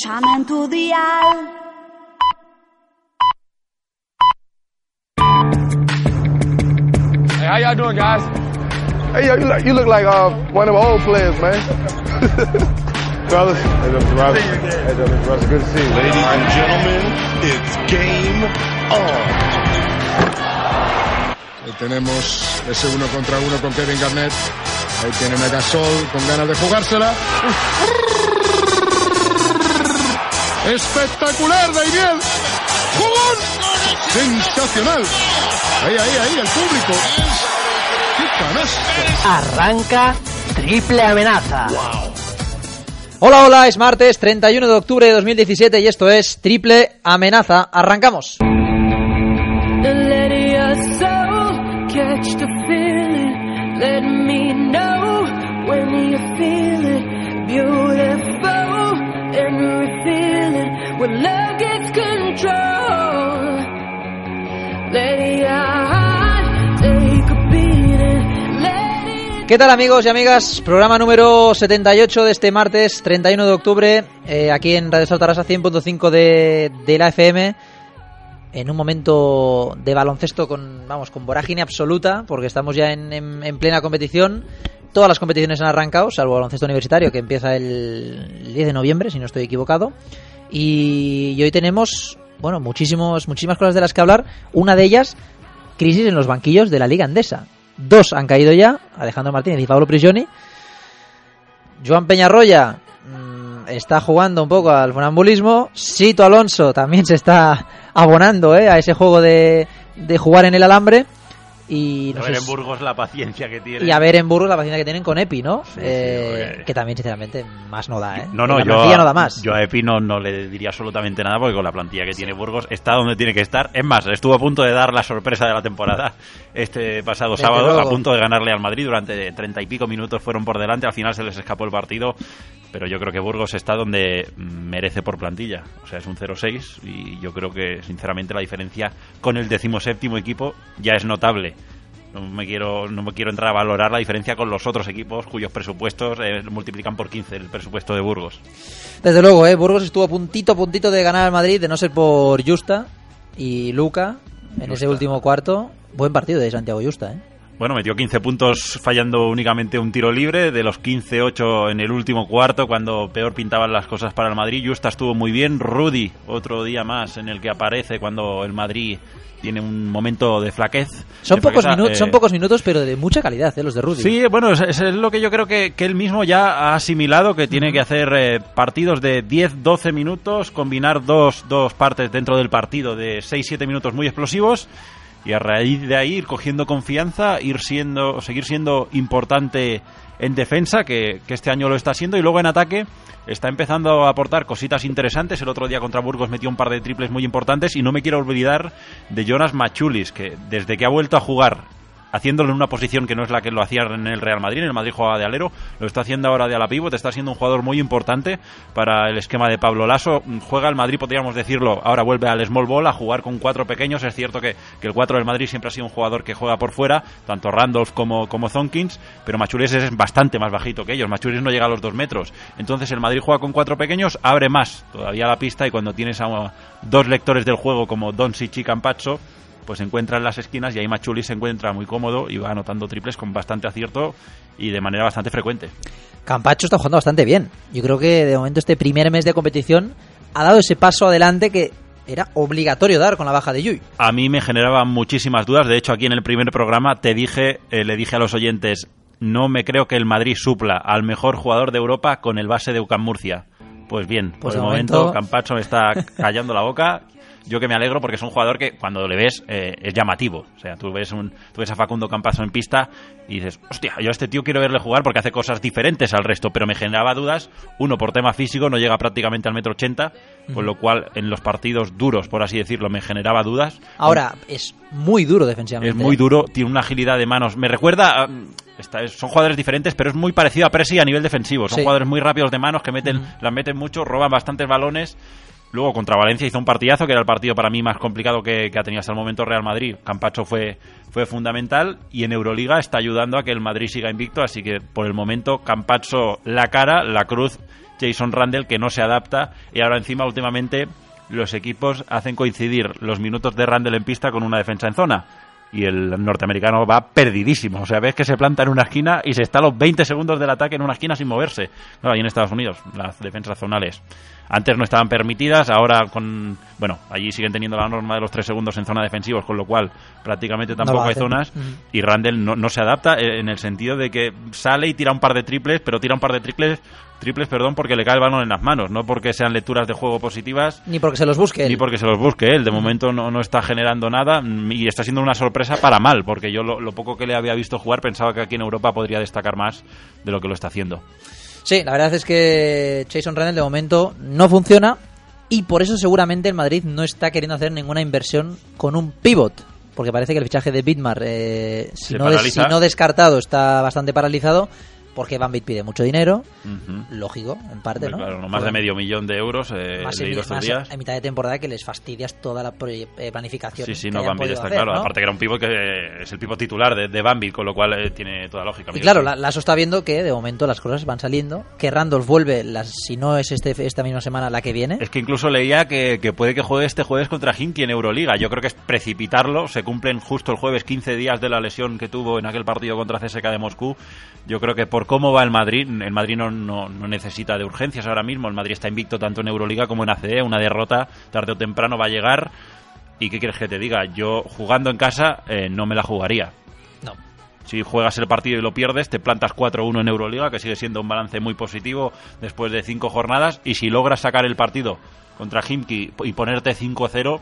escuchando tu dial. Hey, how y'all doing, guys? Hey, yo, you look, you look like uh, one of our old players, man. Brothers. Roberts. Good to see you. Ladies and gentlemen, it's game on. Ahí tenemos ese uno contra uno con Kevin Garnett. Ahí tiene Megasol con ganas de jugársela. Espectacular, Daimiel. ¡Jugón! Sensacional. Ahí, ahí, ahí, el público. ¡Qué canasta! Arranca triple amenaza. Hola, hola, es martes 31 de octubre de 2017 y esto es Triple Amenaza. Arrancamos. ¿Qué tal amigos y amigas? Programa número 78 de este martes 31 de octubre, eh, aquí en Radio Saltarasa 100.5 de, de la FM, en un momento de baloncesto con, vamos, con vorágine absoluta, porque estamos ya en, en- en plena competición. Todas las competiciones han arrancado, salvo baloncesto universitario, que empieza el 10 de noviembre, si no estoy equivocado. Y, y hoy tenemos, bueno, muchísimos, muchísimas cosas de las que hablar. Una de ellas, crisis en los banquillos de la Liga Andesa. Dos han caído ya, Alejandro Martínez y Pablo Prigioni. Joan Peñarroya mm, está jugando un poco al funambulismo. Sito Alonso también se está abonando ¿eh? a ese juego de, de jugar en el alambre. Y, no A ver en Burgos la paciencia que tiene. y a ver en Burgos la paciencia que tienen con Epi, ¿no? Sí, Eh, Que también, sinceramente, más no da, ¿eh? No, no, la yo, plantilla no da más. yo a Epi no, no le diría absolutamente nada porque con la plantilla que tiene Burgos está donde tiene que estar. Es más, estuvo a punto de dar la sorpresa de la temporada este pasado Desde sábado, luego. a punto de ganarle al Madrid. Durante treinta y pico minutos fueron por delante, al final se les escapó el partido. Pero yo creo que Burgos está donde merece por plantilla. O sea, es un 0-6 y yo creo que, sinceramente, la diferencia con el decimoséptimo equipo ya es notable. No me quiero no me quiero entrar a valorar la diferencia con los otros equipos cuyos presupuestos eh, multiplican por 15 el presupuesto de Burgos. Desde luego, ¿eh? Burgos estuvo a puntito, a puntito de ganar al Madrid, de no ser por Justa y Luca en ese último cuarto. Buen partido de Santiago Justa, ¿eh? Bueno, metió 15 puntos fallando únicamente un tiro libre, de los 15, 8 en el último cuarto, cuando peor pintaban las cosas para el Madrid. Justa estuvo muy bien. Rudy, otro día más en el que aparece cuando el Madrid tiene un momento de flaquez. Son De pocos, flaqueza, minutos, eh, son pocos minutos, pero de mucha calidad, ¿eh? Los de Rudy. Sí, bueno, es, es lo que yo creo que, que él mismo ya ha asimilado, que tiene que hacer eh, partidos de 10-12 minutos, combinar dos, dos partes dentro del partido de 6-7 minutos muy explosivos y a raíz de ahí ir cogiendo confianza, ir siendo, seguir siendo importante en defensa, que, que este año lo está siendo, y luego en ataque está empezando a aportar cositas interesantes. El otro día contra Burgos metió un par de triples muy importantes y no me quiero olvidar de Jonas Machulis, que desde que ha vuelto a jugar haciéndolo en una posición que no es la que lo hacía en el Real Madrid, en el Madrid jugaba de alero, lo está haciendo ahora de ala pívot, está siendo un jugador muy importante para el esquema de Pablo Lasso, juega el Madrid, podríamos decirlo, ahora vuelve al small ball a jugar con cuatro pequeños, es cierto que, el 4 del Madrid siempre ha sido un jugador que juega por fuera, tanto Randolph como, como Zonkins, pero Machulis es bastante más bajito que ellos, Machulis no llega a los dos metros, entonces el Madrid juega con cuatro pequeños, abre más todavía la pista y cuando tienes a dos lectores del juego como Doncic y Campazzo, pues se encuentra en las esquinas y ahí Machuli se encuentra muy cómodo y va anotando triples con bastante acierto y de manera bastante frecuente. Campacho está jugando bastante bien. Yo creo que de momento este primer mes de competición ha dado ese paso adelante que era obligatorio dar con la baja de Yui. A mí me generaba muchísimas dudas, de hecho aquí en el primer programa te dije, eh, le dije a los oyentes, no me creo que el Madrid supla al mejor jugador de Europa con el base de UCAM Murcia. Pues bien, Pues por el momento- momento Campacho me está callando la boca. Yo que me alegro porque es un jugador que cuando le ves eh, es llamativo. O sea, tú ves, un, tú ves a Facundo Campazo en pista y dices, hostia, yo a este tío quiero verle jugar porque hace cosas diferentes al resto, pero me generaba dudas. Uno, por tema físico, no llega prácticamente al metro ochenta, con lo cual en los partidos duros, por así decirlo, me generaba dudas. Ahora es muy duro defensivamente. Es muy duro, tiene una agilidad de manos. Me recuerda. a- está- es- son jugadores diferentes, pero es muy parecido a Presi a nivel defensivo. Son Sí. jugadores muy rápidos de manos que meten, las meten mucho, roban bastantes balones. Luego contra Valencia hizo un partidazo, que era el partido para mí más complicado que, ha tenido hasta el momento Real Madrid. Campacho fue, fue fundamental y en Euroliga está ayudando a que el Madrid siga invicto, así que por el momento Campacho la cara, la cruz, Jason Randall que no se adapta y ahora encima últimamente los equipos hacen coincidir los minutos de Randall en pista con una defensa en zona y el norteamericano va perdidísimo. O sea, ves que se planta en una esquina y se está a los 20 segundos del ataque en una esquina sin moverse. Ahí en Estados Unidos, las defensas zonales antes no estaban permitidas, ahora con. Bueno, allí siguen teniendo la norma de los 3 segundos en zona defensivos, con lo cual prácticamente tampoco hay zonas. Y Randall no, no se adapta eh, en el sentido de que sale y tira un par de triples, pero tira un par de triples triples, perdón, porque le cae el balón en las manos, no porque sean lecturas de juego positivas. Ni porque se los busque él. Ni porque se los busque él. De momento no, no está generando nada mm, y está siendo una sorpresa para mal, porque yo lo, lo poco que le había visto jugar pensaba que aquí en Europa podría destacar más de lo que lo está haciendo. Sí, la verdad es que Jason Randall de momento no funciona y por eso seguramente el Madrid no está queriendo hacer ninguna inversión con un pivot. Porque parece que el fichaje de Bitmar, eh, si, no des- si no descartado, está bastante paralizado. Porque Van pide mucho dinero, lógico, en parte, ¿no? Claro, no más de Porque- medio millón de euros, eh, más, he en, leído estos más días. en mitad de temporada que les fastidias toda la eh, planificación. Sí, sí, que no, podido está hacer, claro. ¿no? Aparte que era un pivot que es el pivot titular de, de con lo cual eh, tiene toda lógica. Y claro, la- Lasso está viendo que de momento las cosas van saliendo, que Randolph vuelve, las, si no es este, esta misma semana, la que viene. Es que incluso leía que, que puede que juegue este jueves contra Hinky en Euroliga. Yo creo que es precipitarlo. Se cumplen justo el jueves 15 días de la lesión que tuvo en aquel partido contra CSK de Moscú. Yo creo que por cómo va el Madrid, el Madrid no, no- no necesita de urgencias ahora mismo. El Madrid está invicto tanto en Euroliga como en ACE. Una derrota tarde o temprano va a llegar. ¿Y qué quieres que te diga? Yo jugando en casa eh, no me la jugaría. No. Si juegas el partido y lo pierdes, te plantas 4-1 en Euroliga, que sigue siendo un balance muy positivo después de cinco jornadas. Y si logras sacar el partido contra Himki y ponerte 5-0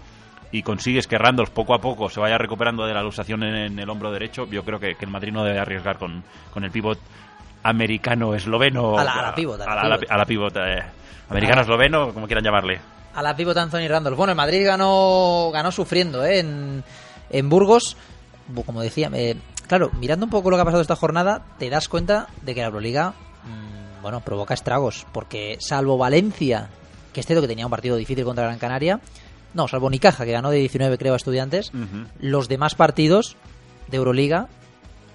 y consigues que Randolph poco a poco se vaya recuperando de la luxación en, en el hombro derecho, yo creo que, que el Madrid no debe arriesgar con, con el pivot americano-esloveno. A la- a la pivot, a la a la, pivot. a la pivot, eh, americano-esloveno, como quieran llamarle. A la pivot Anthony Randolph. Bueno, el Madrid ganó, ganó sufriendo ¿eh? en, en Burgos. Bu- Como decía, eh, claro, mirando un poco lo que ha pasado esta jornada, te das cuenta de que la Euroliga, mm, bueno, provoca estragos. Porque salvo Valencia, que es cierto que tenía un partido difícil contra Gran Canaria, no, salvo Nicaja, que ganó de 19, creo, a Estudiantes, los demás partidos de Euroliga,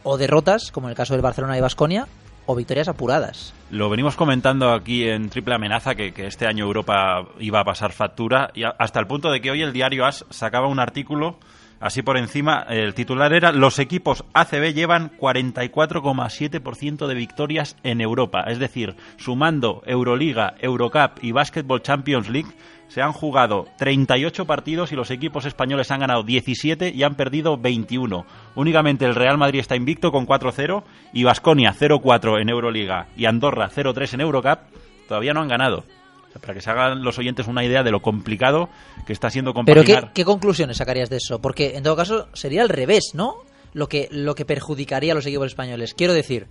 o derrotas, como en el caso del Barcelona y Basconia, o victorias apuradas. Lo venimos comentando aquí en Triple Amenaza que, este año Europa iba a pasar factura y hasta el punto de que hoy el diario AS sacaba un artículo así por encima. El titular era los equipos ACB llevan 44,7% de victorias en Europa. Es decir, sumando Euroliga, Eurocup y Basketball Champions League se han jugado 38 partidos y los equipos españoles han ganado 17 y han perdido 21. Únicamente el Real Madrid está invicto con 4-0 y Basconia 0-4 en Euroliga y Andorra 0-3 en Eurocup todavía no han ganado. Para que se hagan los oyentes una idea de lo complicado que está siendo Pero compaginar. ¿qué, qué conclusiones sacarías de eso? Porque en todo caso sería al revés, ¿no? Lo que, lo que perjudicaría a los equipos españoles. Quiero decir,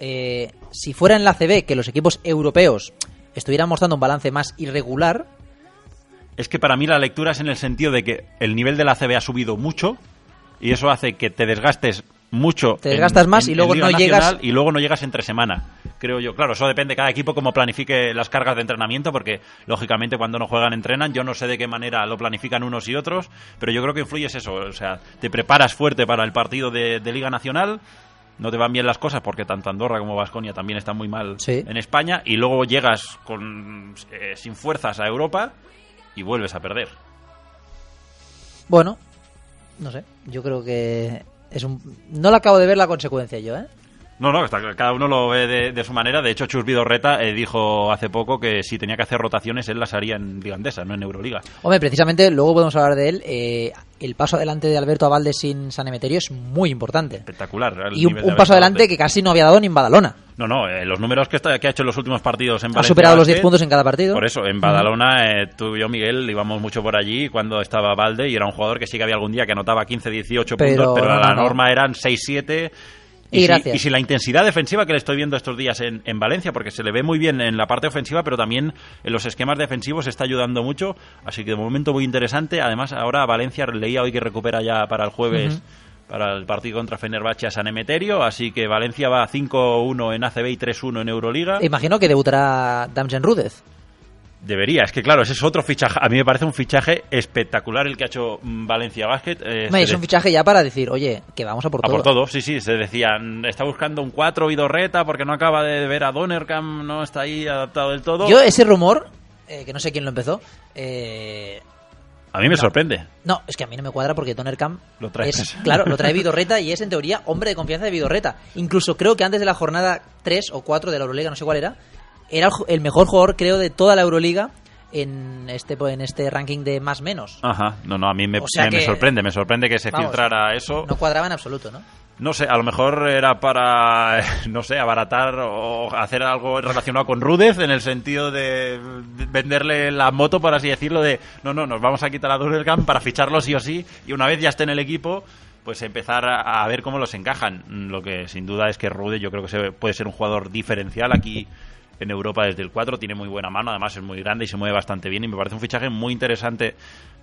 eh, si fuera en la CB que los equipos europeos estuvieran mostrando un balance más irregular, Es que para mí la lectura es en el sentido de que el nivel de la CB ha subido mucho y eso hace que te desgastes mucho. Te desgastas en- más en- y luego no llegas- Y luego no llegas entre semana, creo yo. Claro, eso depende de cada equipo cómo planifique las cargas de entrenamiento, porque lógicamente cuando no juegan entrenan. Yo no sé de qué manera lo planifican unos y otros, pero yo creo que influye es eso. O sea, te preparas fuerte para el partido de, de Liga Nacional. No te van bien las cosas porque tanto Andorra como Vasconia también están muy mal Sí. en España y luego llegas con eh, sin fuerzas a Europa y vuelves a perder. bueno, no sé, yo creo que es un... No le acabo de ver la consecuencia yo, ¿eh? No, no, está- cada uno lo ve de, de su manera. De hecho, Chus Vidorreta eh, dijo hace poco que si tenía que hacer rotaciones, él las haría en Liga Andesa, no en Euroliga. Hombre, precisamente, luego podemos hablar de él. eh, el paso adelante de Alberto Avalde sin San Emeterio es muy importante. Espectacular. Y un, un paso adelante Valde. que casi no había dado ni en Badalona. No, no, eh, los números que, está, que ha hecho en los últimos partidos en Ha Valencia superado los 10 Basket, puntos en cada partido. Por eso, en Badalona, eh, tú y yo, Miguel, íbamos mucho por allí cuando estaba Valde y era un jugador que sí que había algún día que anotaba 15, 18 Pero puntos, pero no, la no. norma eran 6, 7. Y si, gracias. y si la intensidad defensiva que le estoy viendo estos días en, en Valencia, porque se le ve muy bien en la parte ofensiva, pero también en los esquemas defensivos está ayudando mucho. Así que de momento muy interesante. Además, ahora Valencia leía hoy que recupera ya para el jueves. Para el partido contra Fenerbahce a San Emeterio, así que Valencia va 5-1 en ACB y 3-1 en Euroliga. Imagino que debutará Damjen Rudez. Debería, es que claro, ese es otro fichaje. A mí me parece un fichaje espectacular el que ha hecho mm, Valencia Basket. Eh, Hombre, es un fichaje ya para decir, oye, que vamos a por a todo. por todo, sí, sí, se decían, está buscando un 4 Vidorreta porque no acaba de ver a Donnercam, no está ahí adaptado del todo. Yo ese rumor, eh, que no sé quién lo empezó, eh, A mí me sorprende. no, es que a mí no me cuadra porque Tonercam Lo trae es, claro, lo trae Vidorreta y es en teoría hombre de confianza de Vidorreta. Incluso creo que antes de la jornada 3 o 4 de la Euroliga, no sé cuál era, era el mejor jugador creo de toda la Euroliga en este en este ranking de más menos. Ajá, no, no, a mí me, O sea me- sorprende, me sorprende que se Vamos, filtrara eso. No cuadraba en absoluto, ¿no? No sé, a lo mejor era para, no sé, abaratar o hacer algo relacionado con Rudez en el sentido de venderle la moto, por así decirlo, de no, no, nos vamos a quitar a Durelcam para ficharlo sí o sí y una vez ya esté en el equipo, pues empezar a, ver cómo los encajan. Lo que sin duda es que Rudez yo creo que puede ser un jugador diferencial aquí en Europa desde el 4, tiene muy buena mano, además es muy grande y se mueve bastante bien y me parece un fichaje muy interesante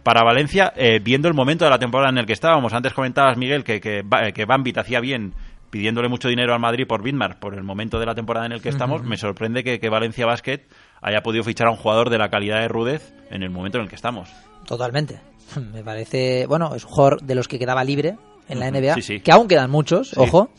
para Valencia, eh, viendo el momento de la temporada en el que estábamos. Antes comentabas, Miguel, que, que, Ba- que Bambit hacía bien pidiéndole mucho dinero al Madrid por Bitmar por el momento de la temporada en el que estamos. Me sorprende que, que Valencia Basket haya podido fichar a un jugador de la calidad de Rudez en el momento en el que estamos. Totalmente. Me parece, bueno, es un jugador de los que quedaba libre en la NBA, sí, sí. que aún quedan muchos, Sí. ojo.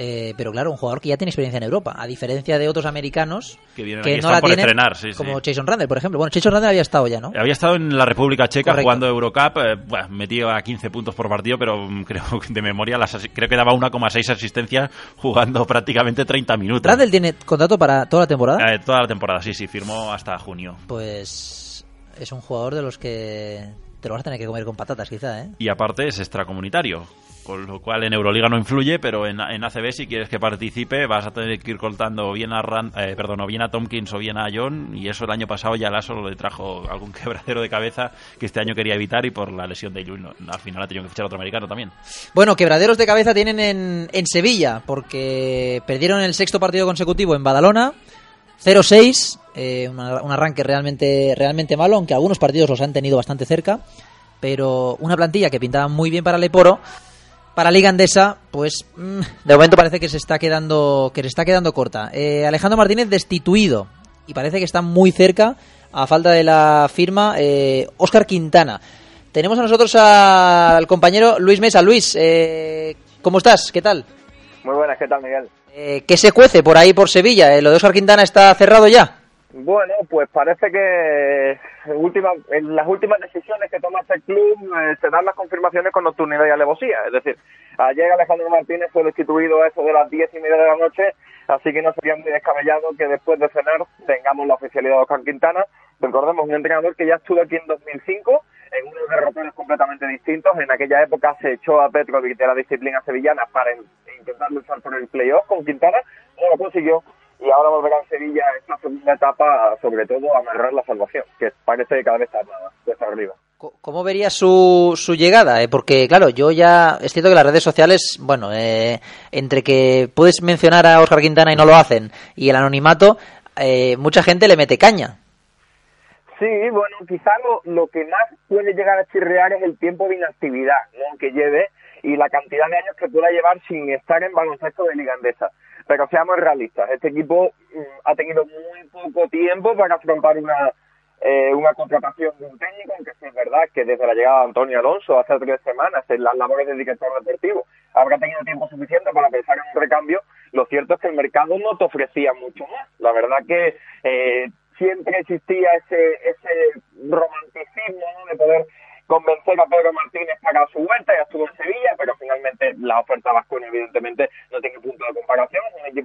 Eh, pero claro, un jugador que ya tiene experiencia en Europa, a diferencia de otros americanos Que vienen que aquí, no la por tienen, estrenar, sí, sí. como Jason Randle, por ejemplo. Bueno, Jason Randle había estado ya, ¿no? Había estado en la República Checa Correcto. jugando Eurocup, eh, bueno, metido a 15 puntos por partido, pero mm, creo que de memoria las creo que daba 1,6 asistencias jugando prácticamente 30 minutos. Randle tiene contrato para toda la temporada. Eh, toda la temporada, sí, sí, firmó hasta junio. Pues es un jugador de los que te lo vas a tener que comer con patatas, quizá, ¿eh? Y aparte es extracomunitario, con lo cual en Euroliga no influye, pero en, en ACB si quieres que participe vas a tener que ir cortando bien a Ran- eh, perdón, o bien a Tompkins o bien a John, y eso el año pasado ya Lasso le trajo algún quebradero de cabeza que este año quería evitar y por la lesión de no- al final ha tenido que fichar otro americano también. Bueno, quebraderos de cabeza tienen en, en Sevilla, porque perdieron el sexto partido consecutivo en Badalona, 0-6, eh, una- un arranque realmente, realmente malo, aunque algunos partidos los han tenido bastante cerca, pero una plantilla que pintaba muy bien para el Eporo, para Liga Andesa, pues mm, de momento parece que se está quedando, que se está quedando corta. Eh, Alejandro Martínez destituido, y parece que está muy cerca, a falta de la firma, eh, Óscar Quintana. Tenemos a nosotros a- al compañero Luis Mesa. Luis, eh, ¿cómo estás? ¿Qué tal? Muy buenas, ¿qué tal, Miguel? Eh, ¿Qué se cuece por ahí por Sevilla? Eh, ¿Lo de Óscar Quintana está cerrado ya? Bueno, pues parece que última- en las últimas decisiones que toma este club eh, se dan las confirmaciones con nocturnidad y alevosía. Es decir, ayer Alejandro Martínez fue destituido a eso de las diez y media de la noche, así que no sería muy descabellado que después de cenar tengamos la oficialidad de Oscar Quintana. Recordemos, un entrenador que ya estuvo aquí en 2005 en unos derroteros completamente distintos. En aquella época se echó a Petrovic de la disciplina sevillana para in- intentar luchar por el playoff con Quintana, no lo consiguió y ahora volverá a Sevilla esta segunda etapa, sobre todo a amarrar la salvación, que parece que cada vez está más cuesta arriba. ¿Cómo verías su, su llegada? eh? Porque, claro, yo ya. Es cierto que las redes sociales, bueno, eh, entre que puedes mencionar a Óscar Quintana y no lo hacen, y el anonimato, eh, mucha gente le mete caña. Sí, bueno, quizá lo, lo que más puede llegar a chirrear es el tiempo de inactividad ¿no? que lleve y la cantidad de años que pueda llevar sin estar en baloncesto de Liga Andesa. Pero seamos realistas, este equipo mm, ha tenido muy poco tiempo para afrontar una, eh, una contratación de un técnico, aunque sí es verdad que desde la llegada de Antonio Alonso hace tres semanas en las labores de director deportivo habrá tenido tiempo suficiente para pensar en un recambio, lo cierto es que el mercado no te ofrecía mucho más. La verdad que eh, siempre existía ese, ese romanticismo de poder convencer a Pedro Martínez para su vuelta, ya estuvo en Sevilla, pero finalmente la oferta vascona evidentemente no tiene punto de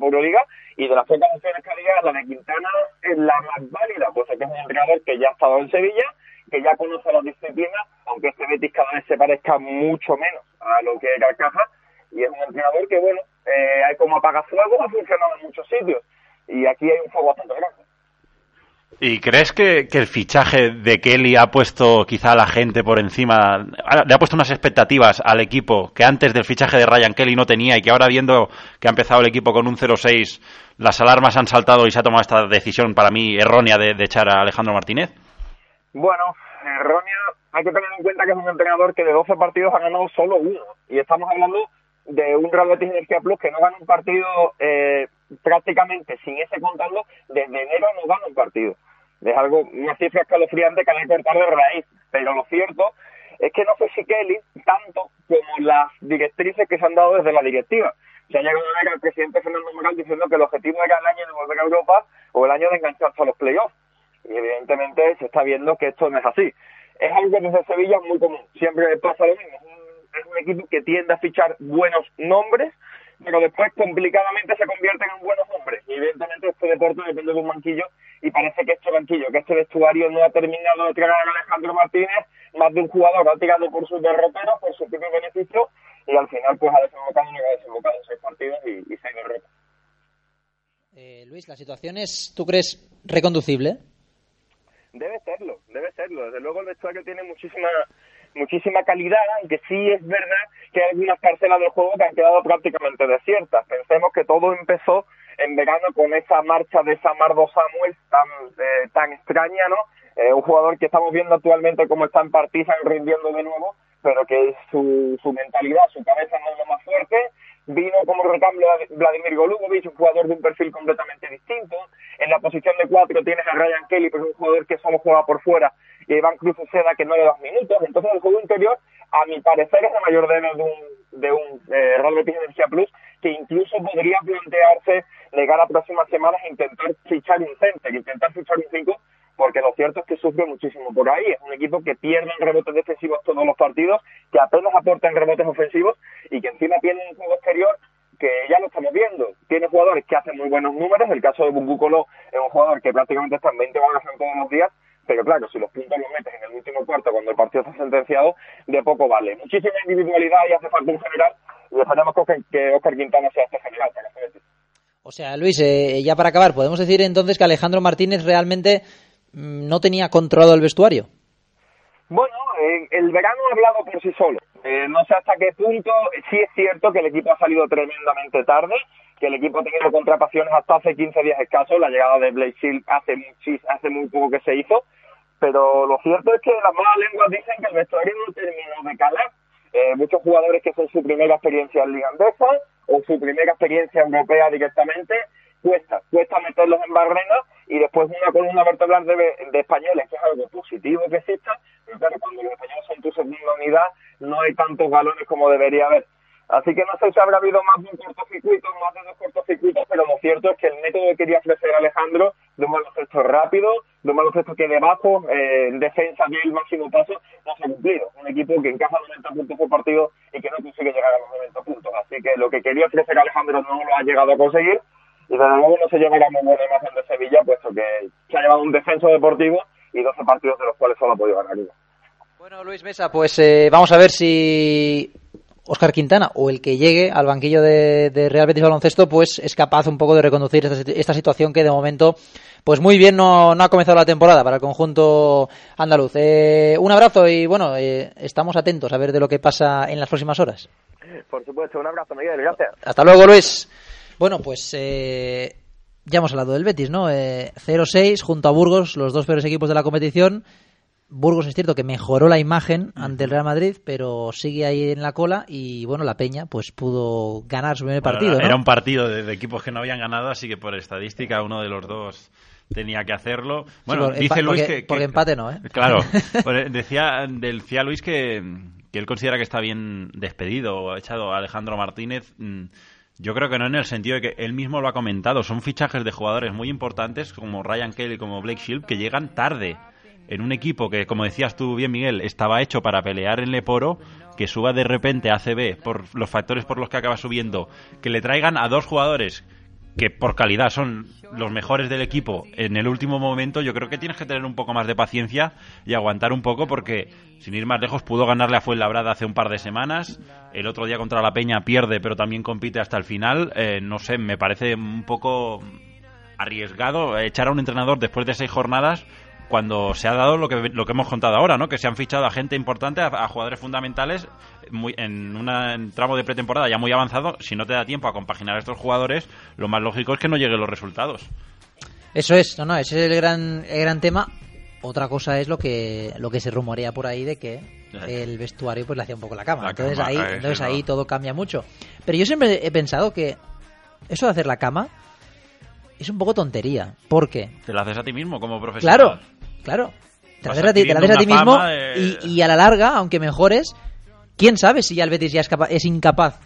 Euroliga, y de las pocas opciones que había, la de Quintana es la más válida, pues es que es un entrenador que ya ha estado en Sevilla, que ya conoce las disciplinas, aunque este Betis cada vez se parezca mucho menos a lo que era Caja, y es un entrenador que, bueno, eh, hay como apagafuegos, ha funcionado en muchos sitios, y aquí hay un fuego bastante grande. ¿Y crees que, el fichaje de Kelly ha puesto quizá a la gente por encima, le ha puesto unas expectativas al equipo que antes del fichaje de Ryan Kelly no tenía y que ahora viendo que ha empezado el equipo con un 0-6, las alarmas han saltado y se ha tomado esta decisión para mí errónea de, echar a Alejandro Martínez? Bueno, errónea, hay que tener en cuenta que es un entrenador que de 12 partidos ha ganado solo uno. Y estamos hablando de un Real Betis Energía Plus que no gana un partido eh, prácticamente sin ese contarlo, desde enero no gana un partido. Es algo, una cifra escalofriante que hay que cortar de raíz. Pero lo cierto es que no sé si Kelly, tanto como las directrices que se han dado desde la directiva. Se ha llegado a ver al presidente Fernando Moral diciendo que el objetivo era el año de volver a Europa o el año de engancharse a los playoffs. Y evidentemente se está viendo que esto no es así. Es algo que desde Sevilla es muy común. Siempre pasa lo mismo. Es un, es un equipo que tiende a fichar buenos nombres, pero después complicadamente se convierten en buenos hombres. Y evidentemente este deporte depende de un banquillo y parece que este banquillo, que este vestuario no ha terminado de tragar a Alejandro Martínez, más de un jugador ha tirado por sus derroteros, por su propio beneficio y al final pues ha desembocado en ha desembocado seis partidos y, y seis derrotas. Eh, Luis, ¿la situación es, tú crees, reconducible? Debe serlo, debe serlo. Desde luego el vestuario tiene muchísima muchísima calidad, aunque sí es verdad que hay algunas parcelas del juego que han quedado prácticamente desiertas. Pensemos que todo empezó en verano con esa marcha de Samardo Samuel tan, eh, tan extraña, ¿no? Eh, un jugador que estamos viendo actualmente como está en Partizan rindiendo de nuevo, pero que su, su mentalidad, su cabeza no es lo más fuerte. Vino como recambio Vladimir Golubovic, un jugador de un perfil completamente distinto. En la posición de cuatro tienes a Ryan Kelly, que es un jugador que solo juega por fuera, y a Iván Cruz Seda, que no le da minutos. Entonces el juego interior, a mi parecer, es la mayor debe de un, de un eh, Real Betis Energía Plus, que incluso podría plantearse llegar a próximas semanas e intentar fichar un center, intentar fichar un 5, porque lo cierto es que sufre muchísimo por ahí. Es un equipo que pierde en rebotes defensivos todos los partidos, que apenas aporta en rebotes ofensivos y que encima tiene un juego exterior que ya lo estamos viendo. Tiene jugadores que hacen muy buenos números. El caso de Bungu Coló es un jugador que prácticamente está en 20 balas en todos los días. Pero claro, si los puntos los metes en el último cuarto cuando el partido está sentenciado, de poco vale. Muchísima individualidad y hace falta un general. Y esperemos que Oscar Quintana sea este general para O sea, Luis, eh, ya para acabar, podemos decir entonces que Alejandro Martínez realmente mm, no tenía controlado el vestuario. Bueno, eh, el verano ha hablado por sí solo. Eh, no sé hasta qué punto, sí es cierto que el equipo ha salido tremendamente tarde, que el equipo ha tenido contrataciones hasta hace 15 días escasos, la llegada de Blake Shield hace, hace muy poco que se hizo, pero lo cierto es que las malas lenguas dicen que el vestuario no terminó de calar. Eh, muchos jugadores que son su primera experiencia en Liga Andesa o su primera experiencia europea directamente, cuesta, cuesta meterlos en barrena y después una columna vertebral de, de españoles, que es algo positivo que exista, pero claro, cuando los españoles son tu segunda unidad, no hay tantos galones como debería haber. Así que no sé si habrá habido más de un cortocircuito, más de dos cortocircuitos, pero lo cierto es que el método que quería ofrecer Alejandro, de un baloncesto rápido, de un baloncesto que debajo, eh, en defensa del máximo paso, no se ha cumplido. Un equipo que encaja 90 puntos por partido y que no consigue llegar a los 90 puntos. Así que lo que quería ofrecer Alejandro no lo ha llegado a conseguir y desde luego no se llevará muy buena imagen de Sevilla, puesto que se ha llevado un defenso deportivo y 12 partidos de los cuales solo ha podido ganar uno. Bueno, Luis Mesa, pues eh, vamos a ver si Oscar Quintana o el que llegue al banquillo de, de, Real Betis Baloncesto pues es capaz un poco de reconducir esta, esta situación que de momento pues muy bien no, no, ha comenzado la temporada para el conjunto andaluz. Eh, un abrazo y bueno, eh, estamos atentos a ver de lo que pasa en las próximas horas. Por supuesto, un abrazo Miguel, gracias. Hasta luego Luis. Bueno, pues eh, ya hemos hablado del Betis, ¿no? 0-6 junto a Burgos, los dos peores equipos de la competición. Burgos es cierto que mejoró la imagen ante el Real Madrid, pero sigue ahí en la cola y bueno, la Peña pues pudo ganar su primer bueno, partido. Era ¿no? un partido de, de, equipos que no habían ganado, así que por estadística uno de los dos tenía que hacerlo. Bueno, sí, dice Luis porque, que, que, Porque empate no, ¿eh? Claro, decía, decía Luis que, que él considera que está bien despedido o echado a Alejandro Martínez. mm, Yo creo que no en el sentido de que él mismo lo ha comentado. Son fichajes de jugadores muy importantes como Ryan Kelly, como Blake Shield, que llegan tarde en un equipo que, como decías tú bien, Miguel, estaba hecho para pelear en Leporo, que suba de repente a CB por los factores por los que acaba subiendo, que le traigan a dos jugadores que por calidad son los mejores del equipo en el último momento, yo creo que tienes que tener un poco más de paciencia y aguantar un poco porque, sin ir más lejos, pudo ganarle a Fuenlabrada hace un par de semanas. El otro día contra la Peña pierde, pero también compite hasta el final. Eh, no sé, me parece un poco arriesgado echar a un entrenador después de seis jornadas cuando se ha dado lo que, lo que hemos contado ahora, ¿no? Que se han fichado a gente importante, a, a jugadores fundamentales muy, en un tramo de pretemporada ya muy avanzado. Si no te da tiempo a compaginar a estos jugadores, lo más lógico es que no lleguen los resultados. Eso es, no, no, ese es el gran, el gran tema. Otra cosa es lo que lo que se rumorea por ahí de que el vestuario pues le hacía un poco la cama. La entonces cama, ahí, eh, entonces no. ahí todo cambia mucho. Pero yo siempre he pensado que eso de hacer la cama es un poco tontería. ¿Por qué? Te lo haces a ti mismo como profesional. Claro, claro. Te la a ti, te la haces a ti mismo de- y, y a la larga, aunque mejores, ¿quién sabe si ya el Betis ya es, capa- es incapaz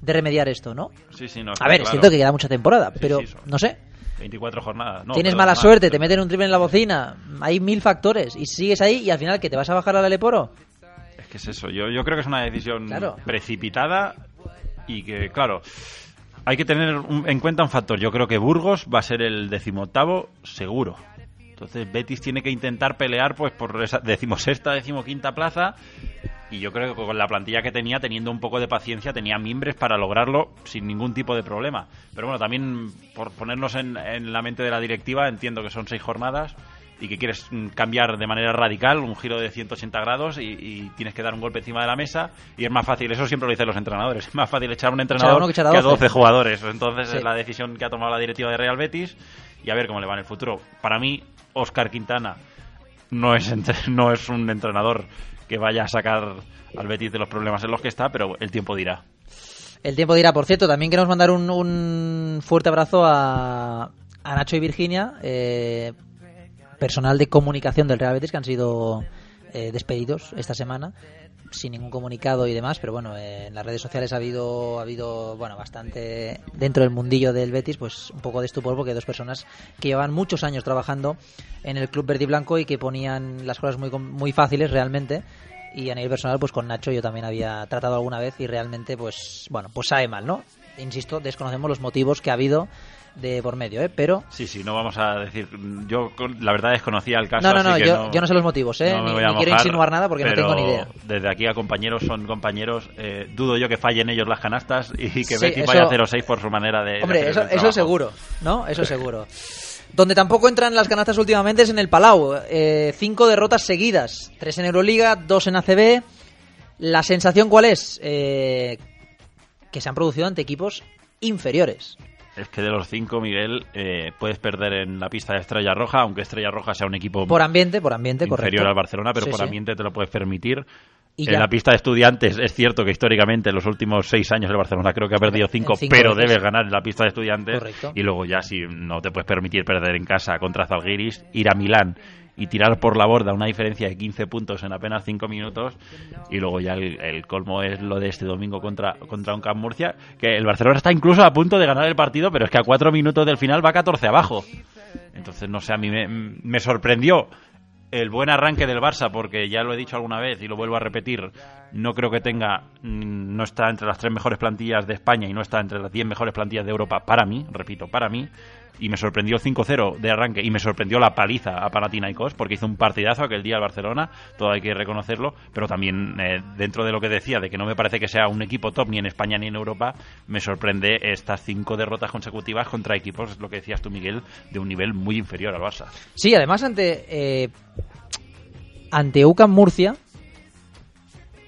de remediar esto, no? Sí, sí, no. A ver, es claro. cierto que queda mucha temporada, Sí, pero sí, no sé. 24 jornadas. No, Tienes mala más. suerte, te meten un triple en la bocina, hay mil factores y sigues ahí y al final que te vas a bajar al Aleporo. Es que es eso. Yo, yo creo que es una decisión Claro. precipitada y que, claro, hay que tener un- en cuenta un factor. Yo creo que Burgos va a ser el decimoctavo seguro. Entonces Betis tiene que intentar pelear pues por esa decimosexta, decimoquinta plaza y yo creo que con la plantilla que tenía, teniendo un poco de paciencia, tenía mimbres para lograrlo sin ningún tipo de problema. Pero bueno, también por ponernos en, en la mente de la directiva, entiendo que son seis jornadas y que quieres mm, cambiar de manera radical, un giro de 180 grados y, y tienes que dar un golpe encima de la mesa y es más fácil, eso siempre lo dicen los entrenadores, es más fácil echar a un entrenador uno que echar a que a 12. 12 jugadores. Entonces Sí. es la decisión que ha tomado la directiva de Real Betis y a ver cómo le va en el futuro. Para mí, Oscar Quintana no es, entre- no es un entrenador que vaya a sacar al Betis de los problemas en los que está, pero el tiempo dirá. El tiempo dirá, por cierto, también queremos mandar un, un fuerte abrazo a, Nacho y Virginia, eh, personal de comunicación del Real Betis que han sido eh, despedidos esta semana sin ningún comunicado y demás, pero bueno, eh, en las redes sociales ha habido ha habido bueno bastante dentro del mundillo del Betis, pues un poco de estupor porque dos personas que llevan muchos años trabajando en el club verde y blanco y que ponían las cosas muy muy fáciles realmente y a nivel personal pues con Nacho yo también había tratado alguna vez y realmente pues bueno, pues sabe mal, ¿no? Insisto, desconocemos los motivos que ha habido de por medio, ¿eh? Pero Sí, sí, no vamos a decir. Yo, la verdad, desconocía el caso. No, no, así no, que yo, yo no sé los motivos, ¿eh? no ni, a ni quiero mojar, insinuar nada porque no tengo ni idea. Desde aquí a compañeros son compañeros. eh, dudo yo que fallen ellos las canastas y que Sí, Betis eso- vaya 0-6 por su manera de. Hombre, eso, eso seguro, ¿no? Eso seguro. Donde tampoco entran las canastas últimamente es en el Palau. Eh, cinco derrotas seguidas. Tres en Euroliga, dos en ACB. ¿La sensación cuál es? Eh, que se han producido ante equipos inferiores. Es que de los cinco, Miguel, eh, puedes perder en la pista de Estrella Roja, aunque Estrella Roja sea un equipo Por ambiente, por ambiente, inferior correcto. al Barcelona, pero Sí, por sí. ambiente te lo puedes permitir. Y en ya. la pista de estudiantes es cierto que históricamente en los últimos seis años el Barcelona creo que ha perdido cinco, cinco pero veces. debes ganar en la pista de estudiantes. Correcto. Y luego ya si no te puedes permitir perder en casa contra Zalgiris, ir a Milán y tirar por la borda una diferencia de 15 puntos en apenas 5 minutos y luego ya el, colmo es lo de este domingo contra, contra un Camp Murcia que el Barcelona está incluso a punto de ganar el partido pero es que a 4 minutos del final va 14 abajo. Entonces no sé, a mí me, me sorprendió el buen arranque del Barça, porque ya lo he dicho alguna vez y lo vuelvo a repetir, no creo que tenga, mm, no está entre las tres mejores plantillas de España y no está entre las diez mejores plantillas de Europa para mí, repito, para mí, y me sorprendió el 5-0 de arranque y me sorprendió la paliza a Panathinaikos, porque hizo un partidazo aquel día al Barcelona, todo hay que reconocerlo, pero también eh, dentro de lo que decía, de que no me parece que sea un equipo top ni en España ni en Europa, me sorprende estas cinco derrotas consecutivas contra equipos, es lo que decías tú Miguel, de un nivel muy inferior al Barça. Sí, además ante eh, ante UCAM Murcia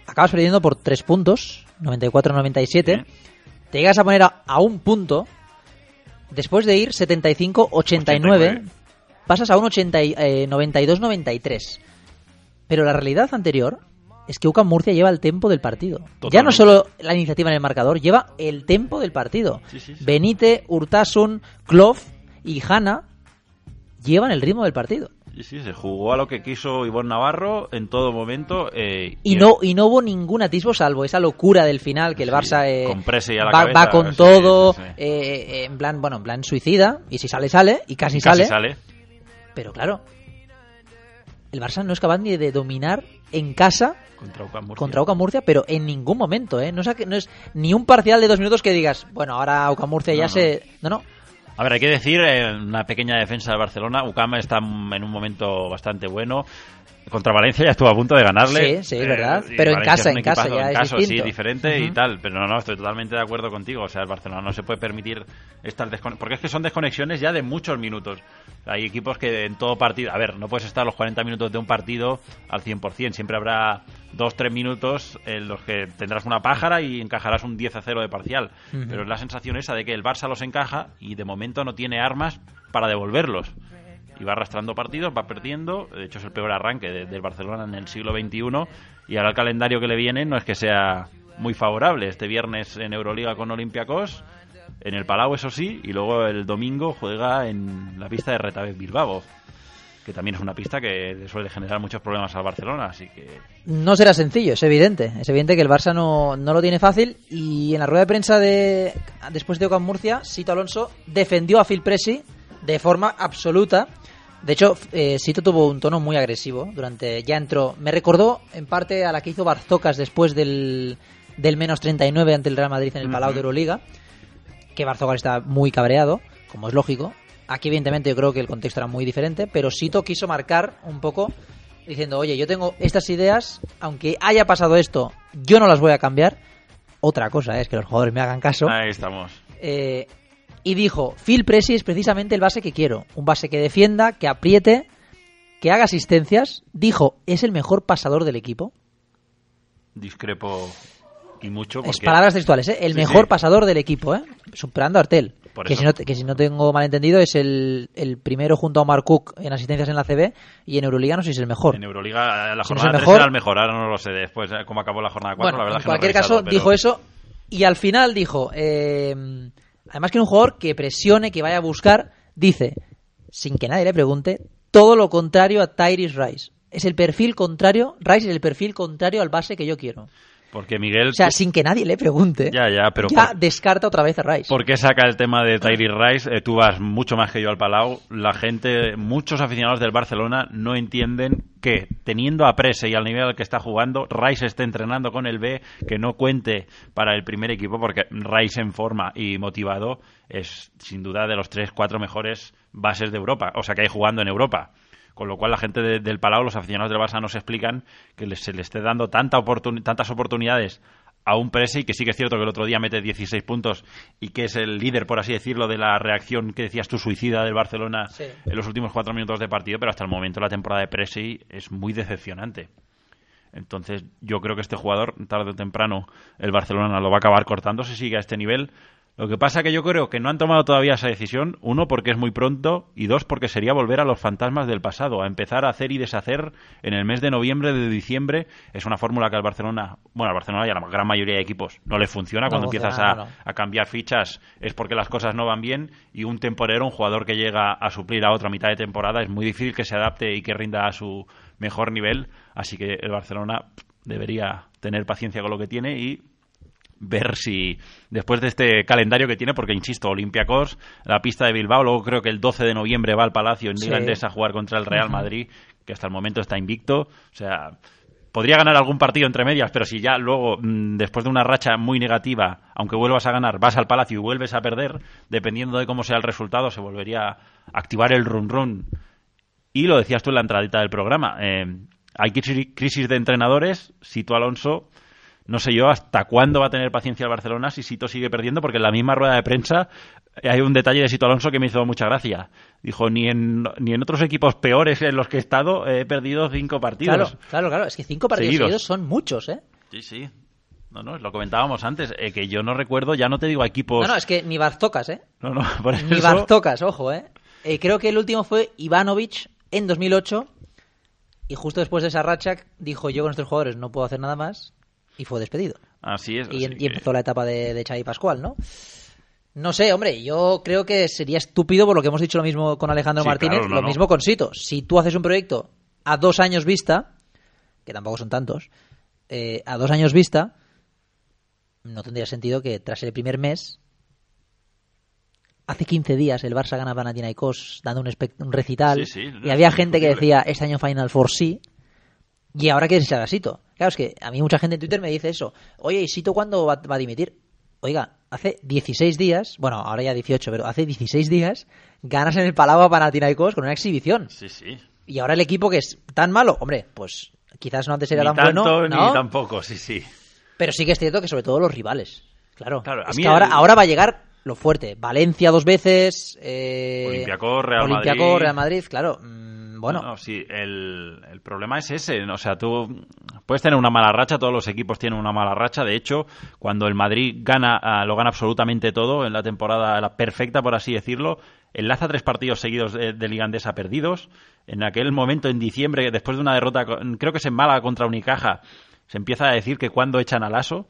acabas perdiendo por 3 puntos, 94-97. Te llegas a poner a, a un punto después de ir 75-89. 89. Pasas a un 80 y- eh, 92-93. Pero la realidad anterior es que UCAM Murcia lleva el tempo del partido. Ya no solo la iniciativa en el marcador, lleva el tempo del partido. Sí, sí, sí. Benite, Urtasun, Kloff y Hanna llevan el ritmo del partido. Sí, sí, se jugó a lo que quiso Ivonne Navarro en todo momento. eh, Y no, y no hubo ningún atisbo salvo esa locura del final que el Sí, Barça eh, con va, cabeza, va con sí, todo, sí, eh, en plan, bueno, en plan suicida, y si sale, sale, y casi, casi sale, sale. Pero claro, el Barça no es capaz ni de dominar en casa Contra UCAM Murcia. contra Oca Murcia, pero en ningún momento, ¿eh? No, es, no es ni un parcial de dos minutos que digas, bueno, ahora Oca Murcia ya no. se... No, no, A ver, hay que decir, eh, una pequeña defensa del Barcelona. UCAM está en un momento bastante bueno. Contra Valencia ya estuvo a punto de ganarle. Sí, sí, es verdad. Pero en casa, en casa ya en es distinto. sí, diferente y tal. Pero no, no, estoy totalmente de acuerdo contigo. O sea, el Barcelona no se puede permitir estas desconexiones. Porque es que son desconexiones ya de muchos minutos. Hay equipos que en todo partido. A ver, no puedes estar los 40 minutos de un partido al 100%. Siempre habrá 2-3 minutos en los que tendrás una pájara y encajarás un 10 a 0 de parcial. Pero es la sensación esa de que el Barça los encaja y de momento no tiene armas para devolverlos. Y va arrastrando partidos, va perdiendo. De hecho, es el peor arranque de- del Barcelona en el siglo XXI. Y ahora el calendario que le viene no es que sea muy favorable. Este viernes en Euroliga con Olympiacos. en el Palau, eso sí, y luego el domingo juega en la pista de Retabet Bilbao, que también es una pista que le suele generar muchos problemas al Barcelona, así que No será sencillo, es evidente. Es evidente que el Barça no, no lo tiene fácil. Y en la rueda de prensa de después de Ocam Murcia, Sito Alonso defendió a Phil Pressey de forma absoluta. De hecho, eh, Sito tuvo un tono muy agresivo durante. Ya entró. Me recordó en parte a la que hizo Barzocas después del, del menos 39 ante el Real Madrid en el Palau de Euroliga. Que Barzocas está muy cabreado, como es lógico. Aquí, evidentemente, yo creo que el contexto era muy diferente. Pero Sito quiso marcar un poco diciendo, oye, yo tengo estas ideas, aunque haya pasado esto, yo no las voy a cambiar. Otra cosa es que los jugadores me hagan caso. ahí estamos. Eh, y dijo, Phil Pressey es precisamente el base que quiero. Un base que defienda, que apriete, que haga asistencias. Dijo, es el mejor pasador del equipo. Discrepo y mucho. Es porque- palabras textuales, ¿eh? El Sí, mejor sí. pasador del equipo, ¿eh? Superando a Artel. Por Que eso. si, no, que si no tengo malentendido es el, el primero junto a Omar Cook en asistencias en la CB y en Euroliga no sé si es el mejor. En Euroliga, eh, la Si no es jornada el 3 mejor- era el mejor, ahora no lo sé después, eh, cómo acabó la jornada 4, Bueno, la verdad en es que cualquier caso, pero- dijo eso y al final dijo, eh, además que un jugador que presione, que vaya a buscar, dice, sin que nadie le pregunte, todo lo contrario a Tyrese Rice. Es el perfil contrario, Rice es el perfil contrario al base que yo quiero. Porque Miguel... O sea, sin que nadie le pregunte, Ya, ya, pero ya por- descarta otra vez a Rice. ¿Por qué saca el tema de Tyree Rice? Eh, tú vas mucho más que yo al Palau. La gente, muchos aficionados del Barcelona no entienden que teniendo a Prese y al nivel al que está jugando, Rice esté entrenando con el B, que no cuente para el primer equipo, porque Rice en forma y motivado es sin duda de los tres, cuatro mejores bases de Europa, o sea que hay jugando en Europa. Con lo cual la gente de- del Palau, los aficionados del Barça, nos explican que les- se le esté dando tanta tantas oportunidades a un Presi, que sí que es cierto que el otro día mete 16 puntos y que es el líder, por así decirlo, de la reacción que decías tú, suicida del Barcelona Sí. en los últimos cuatro minutos de partido, pero hasta el momento la temporada de Presi es muy decepcionante. Entonces, yo creo que este jugador, tarde o temprano, el Barcelona lo va a acabar cortando si sigue a este nivel. Lo que pasa que yo creo que no han tomado todavía esa decisión, uno porque es muy pronto y dos porque sería volver a los fantasmas del pasado, a empezar a hacer y deshacer en el mes de noviembre, de diciembre. Es una fórmula que al Barcelona, bueno, al Barcelona y a la gran mayoría de equipos no le funciona. Cuando empiezas a, a cambiar fichas es porque las cosas no van bien y un temporero, un jugador que llega a suplir a otra mitad de temporada, es muy difícil que se adapte y que rinda a su mejor nivel. Así que el Barcelona debería tener paciencia con lo que tiene y ver si después de este calendario que tiene, porque insisto, Olympiacos, la pista de Bilbao, luego creo que el 12 de noviembre va al Palacio en Sí. Liga a jugar contra el Real Madrid, que hasta el momento está invicto, o sea, podría ganar algún partido entre medias, pero si ya luego, mm, después de una racha muy negativa, aunque vuelvas a ganar, vas al Palacio y vuelves a perder, dependiendo de cómo sea el resultado, se volvería a activar el run run. Y lo decías tú en la entradita del programa, eh, hay crisis de entrenadores, Sito Alonso no sé yo hasta cuándo va a tener paciencia el Barcelona si Sito sigue perdiendo, porque en la misma rueda de prensa hay un detalle de Sito Alonso que me hizo mucha gracia. Dijo, ni en, ni en otros equipos peores en los que he estado he perdido cinco partidos. Claro, claro, claro. Es que cinco partidos Seguidos. seguidos son muchos, ¿eh? Sí, sí. No, no, lo comentábamos antes, eh, que yo no recuerdo, ya no te digo equipos... No, no, es que ni Barzocas, ¿eh? No, no, por Ni eso- Barzocas, ojo, ¿eh? Eh, Creo que el último fue Ivanovic en 2008 y justo después de esa racha dijo yo con estos jugadores no puedo hacer nada más y fue despedido. Así es. Y, así y que- empezó la etapa de, de Xavi Pascual, ¿no? No sé, hombre, yo creo que sería estúpido por lo que hemos dicho lo mismo con Alejandro Sí, Martínez, claro, no, lo no. mismo con Sito. Si tú haces un proyecto a dos años vista, que tampoco son tantos, eh, a dos años vista, no tendría sentido que tras el primer mes, hace 15 días el Barça gana a Panathinaikos dando un, recital, Sí, sí, y había gente que decía, este año Final Four sí, y ahora quieren ser a Sito. Claro, es que a mí mucha gente en Twitter me dice eso. Oye, ¿y Sito cuándo va, va a dimitir? Oiga, hace 16 días, bueno, ahora ya 18, pero hace 16 días ganas en el Palau Panathinaikos con una exhibición. Sí, sí. Y ahora el equipo que es tan malo, hombre, pues quizás no antes era Ni tan tanto bueno, ni ¿no? tampoco, sí, sí. Pero sí que es cierto que sobre todo los rivales. Claro, Claro, a es mí que ahora, el- ahora va a llegar lo fuerte. Valencia dos veces. Eh, Olympiacos, Real Olympiacos, Madrid. Real Madrid, claro. mm, bueno, No, no, sí, el, problema es ese. O sea, tú puedes tener una mala racha, todos los equipos tienen una mala racha. De hecho, cuando el Madrid gana, ah, lo gana absolutamente todo en la temporada la perfecta, por así decirlo, enlaza tres partidos seguidos de, de Liga Andesa perdidos. En aquel momento, en diciembre, después de una derrota, creo que es en Málaga contra Unicaja, se empieza a decir que cuando echan al ASO.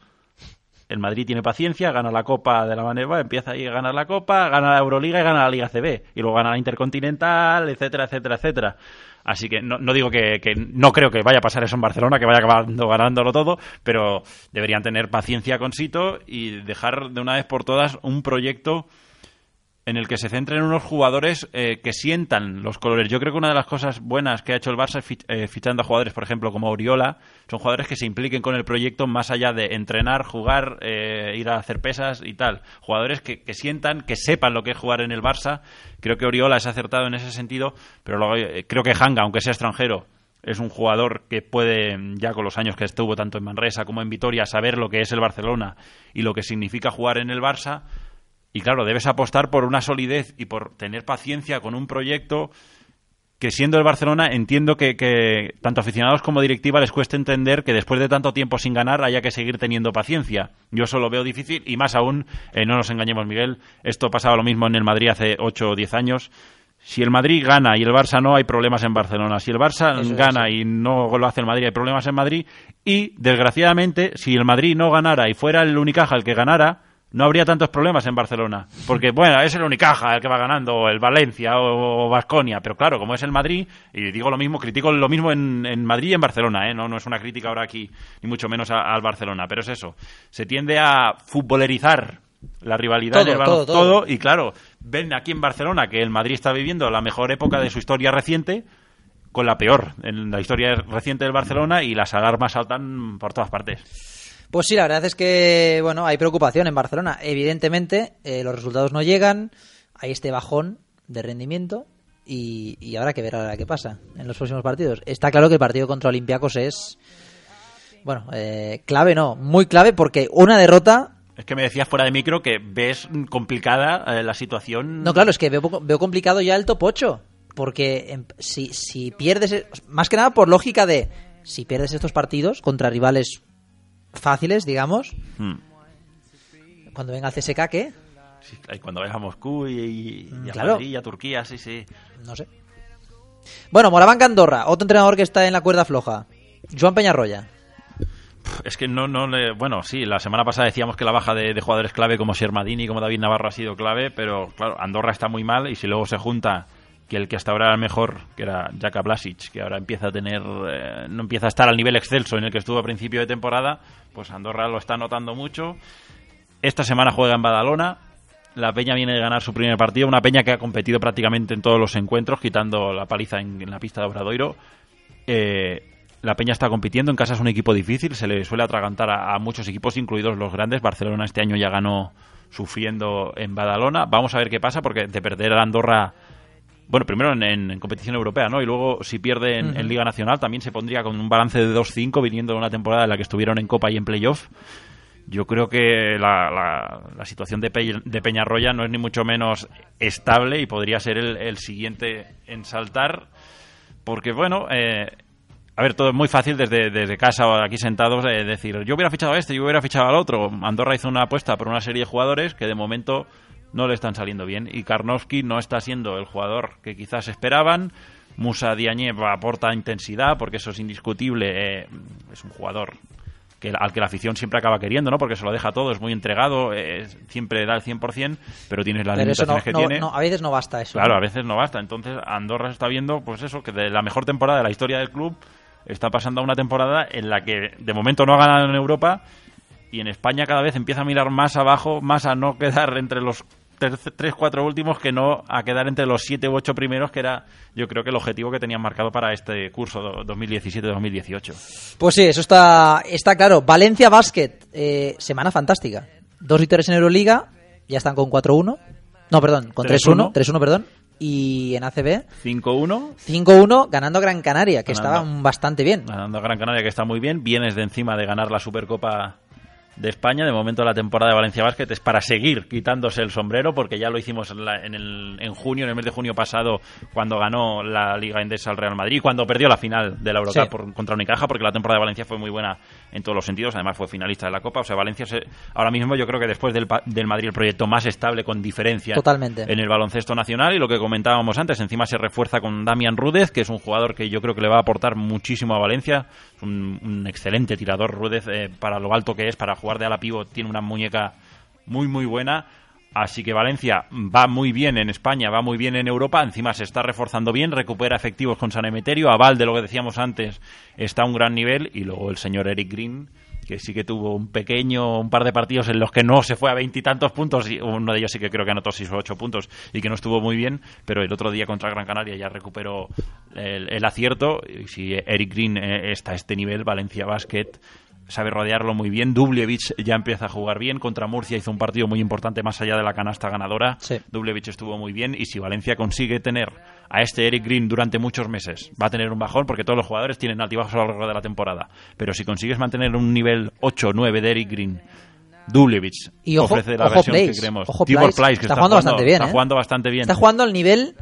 El Madrid tiene paciencia, gana la Copa de la Maneva, empieza ahí a ganar la Copa, gana la Euroliga y gana la Liga CB. Y luego gana la Intercontinental, etcétera, etcétera, etcétera. Así que no, no digo que, que, no creo que vaya a pasar eso en Barcelona, que vaya acabando ganándolo todo, pero deberían tener paciencia con Sito y dejar de una vez por todas un proyecto en el que se centren unos jugadores eh, que sientan los colores. Yo creo que una de las cosas buenas que ha hecho el Barça eh, fichando a jugadores, por ejemplo, como Oriola, son jugadores que se impliquen con el proyecto más allá de entrenar, jugar, eh, ir a hacer pesas y tal. Jugadores que, que, sientan, que sepan lo que es jugar en el Barça. Creo que Oriola es acertado en ese sentido, pero luego, creo que Hanga, aunque sea extranjero, es un jugador que puede, ya con los años que estuvo tanto en Manresa como en Vitoria, saber lo que es el Barcelona y lo que significa jugar en el Barça y claro, debes apostar por una solidez y por tener paciencia con un proyecto que siendo el Barcelona entiendo que, que, tanto aficionados como directiva les cuesta entender que después de tanto tiempo sin ganar haya que seguir teniendo paciencia. Yo eso lo veo difícil y más aún, eh, no nos engañemos Miguel, esto pasaba lo mismo en el Madrid hace 8 o 10 años. Si el Madrid gana y el Barça no, hay problemas en Barcelona. Si el Barça eso gana y no lo hace el Madrid, hay problemas en Madrid. Y, desgraciadamente, si el Madrid no ganara y fuera el Unicaja el que ganara, no habría tantos problemas en Barcelona. Porque, bueno, es el Unicaja el que va ganando, o el Valencia o Vasconia. Pero claro, como es el Madrid, y digo lo mismo, critico lo mismo en, en Madrid y en Barcelona, ¿eh? No, no es una crítica ahora aquí, ni mucho menos al Barcelona. Pero es eso. Se tiende a futbolerizar la rivalidad todo, en el todo, todo, todo, y claro, ven aquí en Barcelona que el Madrid está viviendo la mejor época de su historia reciente con la peor en la historia reciente del Barcelona y las alarmas saltan por todas partes. Pues sí, la verdad es que bueno, hay preocupación en Barcelona. Evidentemente, eh, los resultados no llegan, hay este bajón de rendimiento y, y habrá que ver ahora qué pasa en los próximos partidos. Está claro que el partido contra Olympiacos es, bueno, eh, clave no, muy clave porque una derrota es que me decías fuera de micro que ves complicada eh, la situación. No, claro, es que veo, veo complicado ya el top 8. Porque en, si, si pierdes, más que nada por lógica de, si pierdes estos partidos contra rivales fáciles, digamos, hmm. cuando venga el CSK, ¿qué? Sí, cuando vayas a Moscú y, y, y a claro. Madrid y a Turquía, sí, sí. No sé. Bueno, Morabanca Andorra, otro entrenador que está en la cuerda floja. Joan Peñarroya. Es que no, no le. Bueno, sí, la semana pasada decíamos que la baja de, de jugadores clave como Shermadini y como David Navarro ha sido clave, pero claro, Andorra está muy mal y si luego se junta que el que hasta ahora era mejor, que era Jaka Blasic, que ahora empieza a tener, eh, no empieza a estar al nivel excelso en el que estuvo a principio de temporada, pues Andorra lo está notando mucho. Esta semana juega en Badalona. La Peña viene de ganar su primer partido, una Peña que ha competido prácticamente en todos los encuentros, quitando la paliza en, la pista de Obradoiro. Eh, la Peña está compitiendo, en casa es un equipo difícil, se le suele atragantar a, muchos equipos, incluidos los grandes. Barcelona este año ya ganó sufriendo en Badalona. Vamos a ver qué pasa, porque de perder a Andorra bueno, primero en, en, en, competición europea, ¿no? Y luego, si pierde en, uh -huh. en, Liga Nacional, también se pondría con un balance de 2-5 viniendo de una temporada en la que estuvieron en Copa y en Playoff. Yo creo que la, la, la situación de, Pe de, Peñarroya no es ni mucho menos estable y podría ser el, el siguiente en saltar, porque, bueno, eh, a ver, todo es muy fácil desde, desde casa o aquí sentados eh, decir, yo hubiera fichado a este, yo hubiera fichado al otro. Andorra hizo una apuesta por una serie de jugadores que de momento no le están saliendo bien. Y Karnowski no está siendo el jugador que quizás esperaban. Musa Diagne aporta intensidad, porque eso es indiscutible. Eh, es un jugador que, al que la afición siempre acaba queriendo, ¿no? Porque se lo deja todo, es muy entregado, eh, siempre da el 100%, pero tienes las pero limitaciones no, que no, tiene. No, a veces no basta eso. Claro, a veces no basta. Entonces Andorra está viendo, pues eso, que de la mejor temporada de la historia del club está pasando a una temporada en la que de momento no ha ganado en Europa y en España cada vez empieza a mirar más abajo, más a no quedar entre los tres, cuatro últimos que no a quedar entre los siete u ocho primeros, que era yo creo que el objetivo que tenían marcado para este curso 2017-2018. Pues sí, eso está, está claro. Valencia Basket, eh, semana fantástica. Dos victorias en Euroliga, ya están con 4-1. No, perdón, con 3-1, 3-1, perdón. Y en ACB 5-1 5-1 ganando a Gran Canaria, que ganando, estaba bastante bien. Ganando a Gran Canaria, que está muy bien. Vienes de encima de ganar la Supercopa de España. De momento la temporada de Valencia Basket es para seguir quitándose el sombrero porque ya lo hicimos en, la, en, el, en junio, en el mes de junio pasado, cuando ganó la Liga Endesa al Real Madrid, cuando perdió la final de la Eurocup sí. por, contra Unicaja, porque la temporada de Valencia fue muy buena en todos los sentidos. Además fue finalista de la Copa. O sea, Valencia se, ahora mismo yo creo que después del, del Madrid el proyecto más estable con diferencia Totalmente. en el baloncesto nacional y lo que comentábamos antes, encima se refuerza con Damian Rúdez, que es un jugador que yo creo que le va a aportar muchísimo a Valencia. Un, un excelente tirador Rúdez eh, para lo alto que es, para jugar de ala pívot tiene una muñeca muy, muy buena. Así que Valencia va muy bien en España, va muy bien en Europa, encima se está reforzando bien, recupera efectivos con San Emeterio, Aval de lo que decíamos antes está a un gran nivel. Y luego el señor Eric Green que sí que tuvo un pequeño, un par de partidos en los que no se fue a veintitantos puntos, y uno de ellos sí que creo que anotó seis o ocho puntos y que no estuvo muy bien, pero el otro día contra Gran Canaria ya recuperó el, el acierto. Y si Eric Green eh, está a este nivel, Valencia Basket sabe rodearlo muy bien. Dubljevic ya empieza a jugar bien. Contra Murcia hizo un partido muy importante más allá de la canasta ganadora. Sí. Dubljevic estuvo muy bien. Y si Valencia consigue tener a este Eric Green durante muchos meses, va a tener un bajón porque todos los jugadores tienen altibajos a lo largo de la temporada. Pero si consigues mantener un nivel 8 9 de Eric Green. Dubljevic Y ojo- ofrece la ojo versión que ojo Place, que está jugando bastante bien, Está ¿eh? jugando bastante bien. Está jugando al nivel,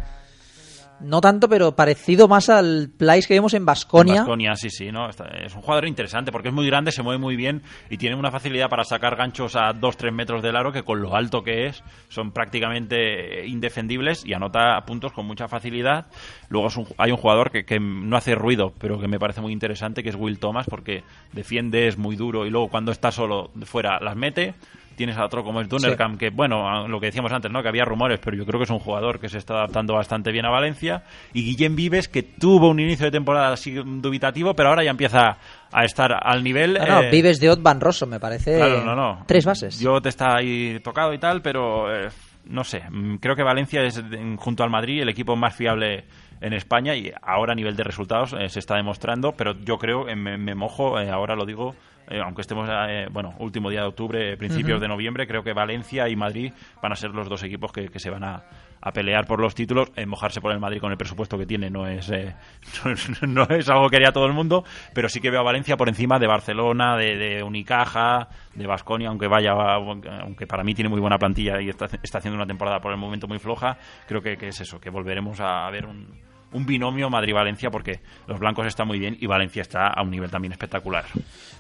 no tanto, pero parecido más al Place que vimos en Basconia. Baskonia, sí, sí, ¿no? Es un jugador interesante porque es muy grande, se mueve muy bien y tiene una facilidad para sacar ganchos a 2-3 metros del aro que con lo alto que es son prácticamente indefendibles y anota puntos con mucha facilidad. Luego hay un jugador que, que no hace ruido, pero que me parece muy interesante, que es Will Thomas porque defiende, es muy duro y luego cuando está solo fuera las mete. Tienes a otro como es Dunnerkamp, que bueno, lo que decíamos antes, ¿no? Que había rumores, pero yo creo que es un jugador que se está adaptando bastante bien a Valencia. Y Guillem Vives, que tuvo un inicio de temporada así dubitativo, pero ahora ya empieza a estar al nivel. No, no, eh, Vives de Ot Van Rosso, me parece. Claro, no, no. Tres bases. Yo te está ahí tocado y tal, pero eh, no sé. Mm, Creo que Valencia es, junto al Madrid, el equipo más fiable en España y ahora a nivel de resultados eh, se está demostrando, pero yo creo, me, me mojo, ahora lo digo, eh, aunque estemos, eh, bueno, último día de octubre, principios de noviembre, creo que Valencia y Madrid van a ser los dos equipos que, que se van a, a pelear por los títulos. Eh, mojarse por el Madrid con el presupuesto que tiene no es, eh, no, es, no es algo que haría todo el mundo, pero sí que veo a Valencia por encima de Barcelona, de, de Unicaja, de Basconia, aunque vaya, aunque para mí tiene muy buena plantilla y está, está haciendo una temporada por el momento muy floja. Creo que, que es eso, que volveremos a ver un, un binomio Madrid-Valencia porque los blancos están muy bien y Valencia está a un nivel también espectacular.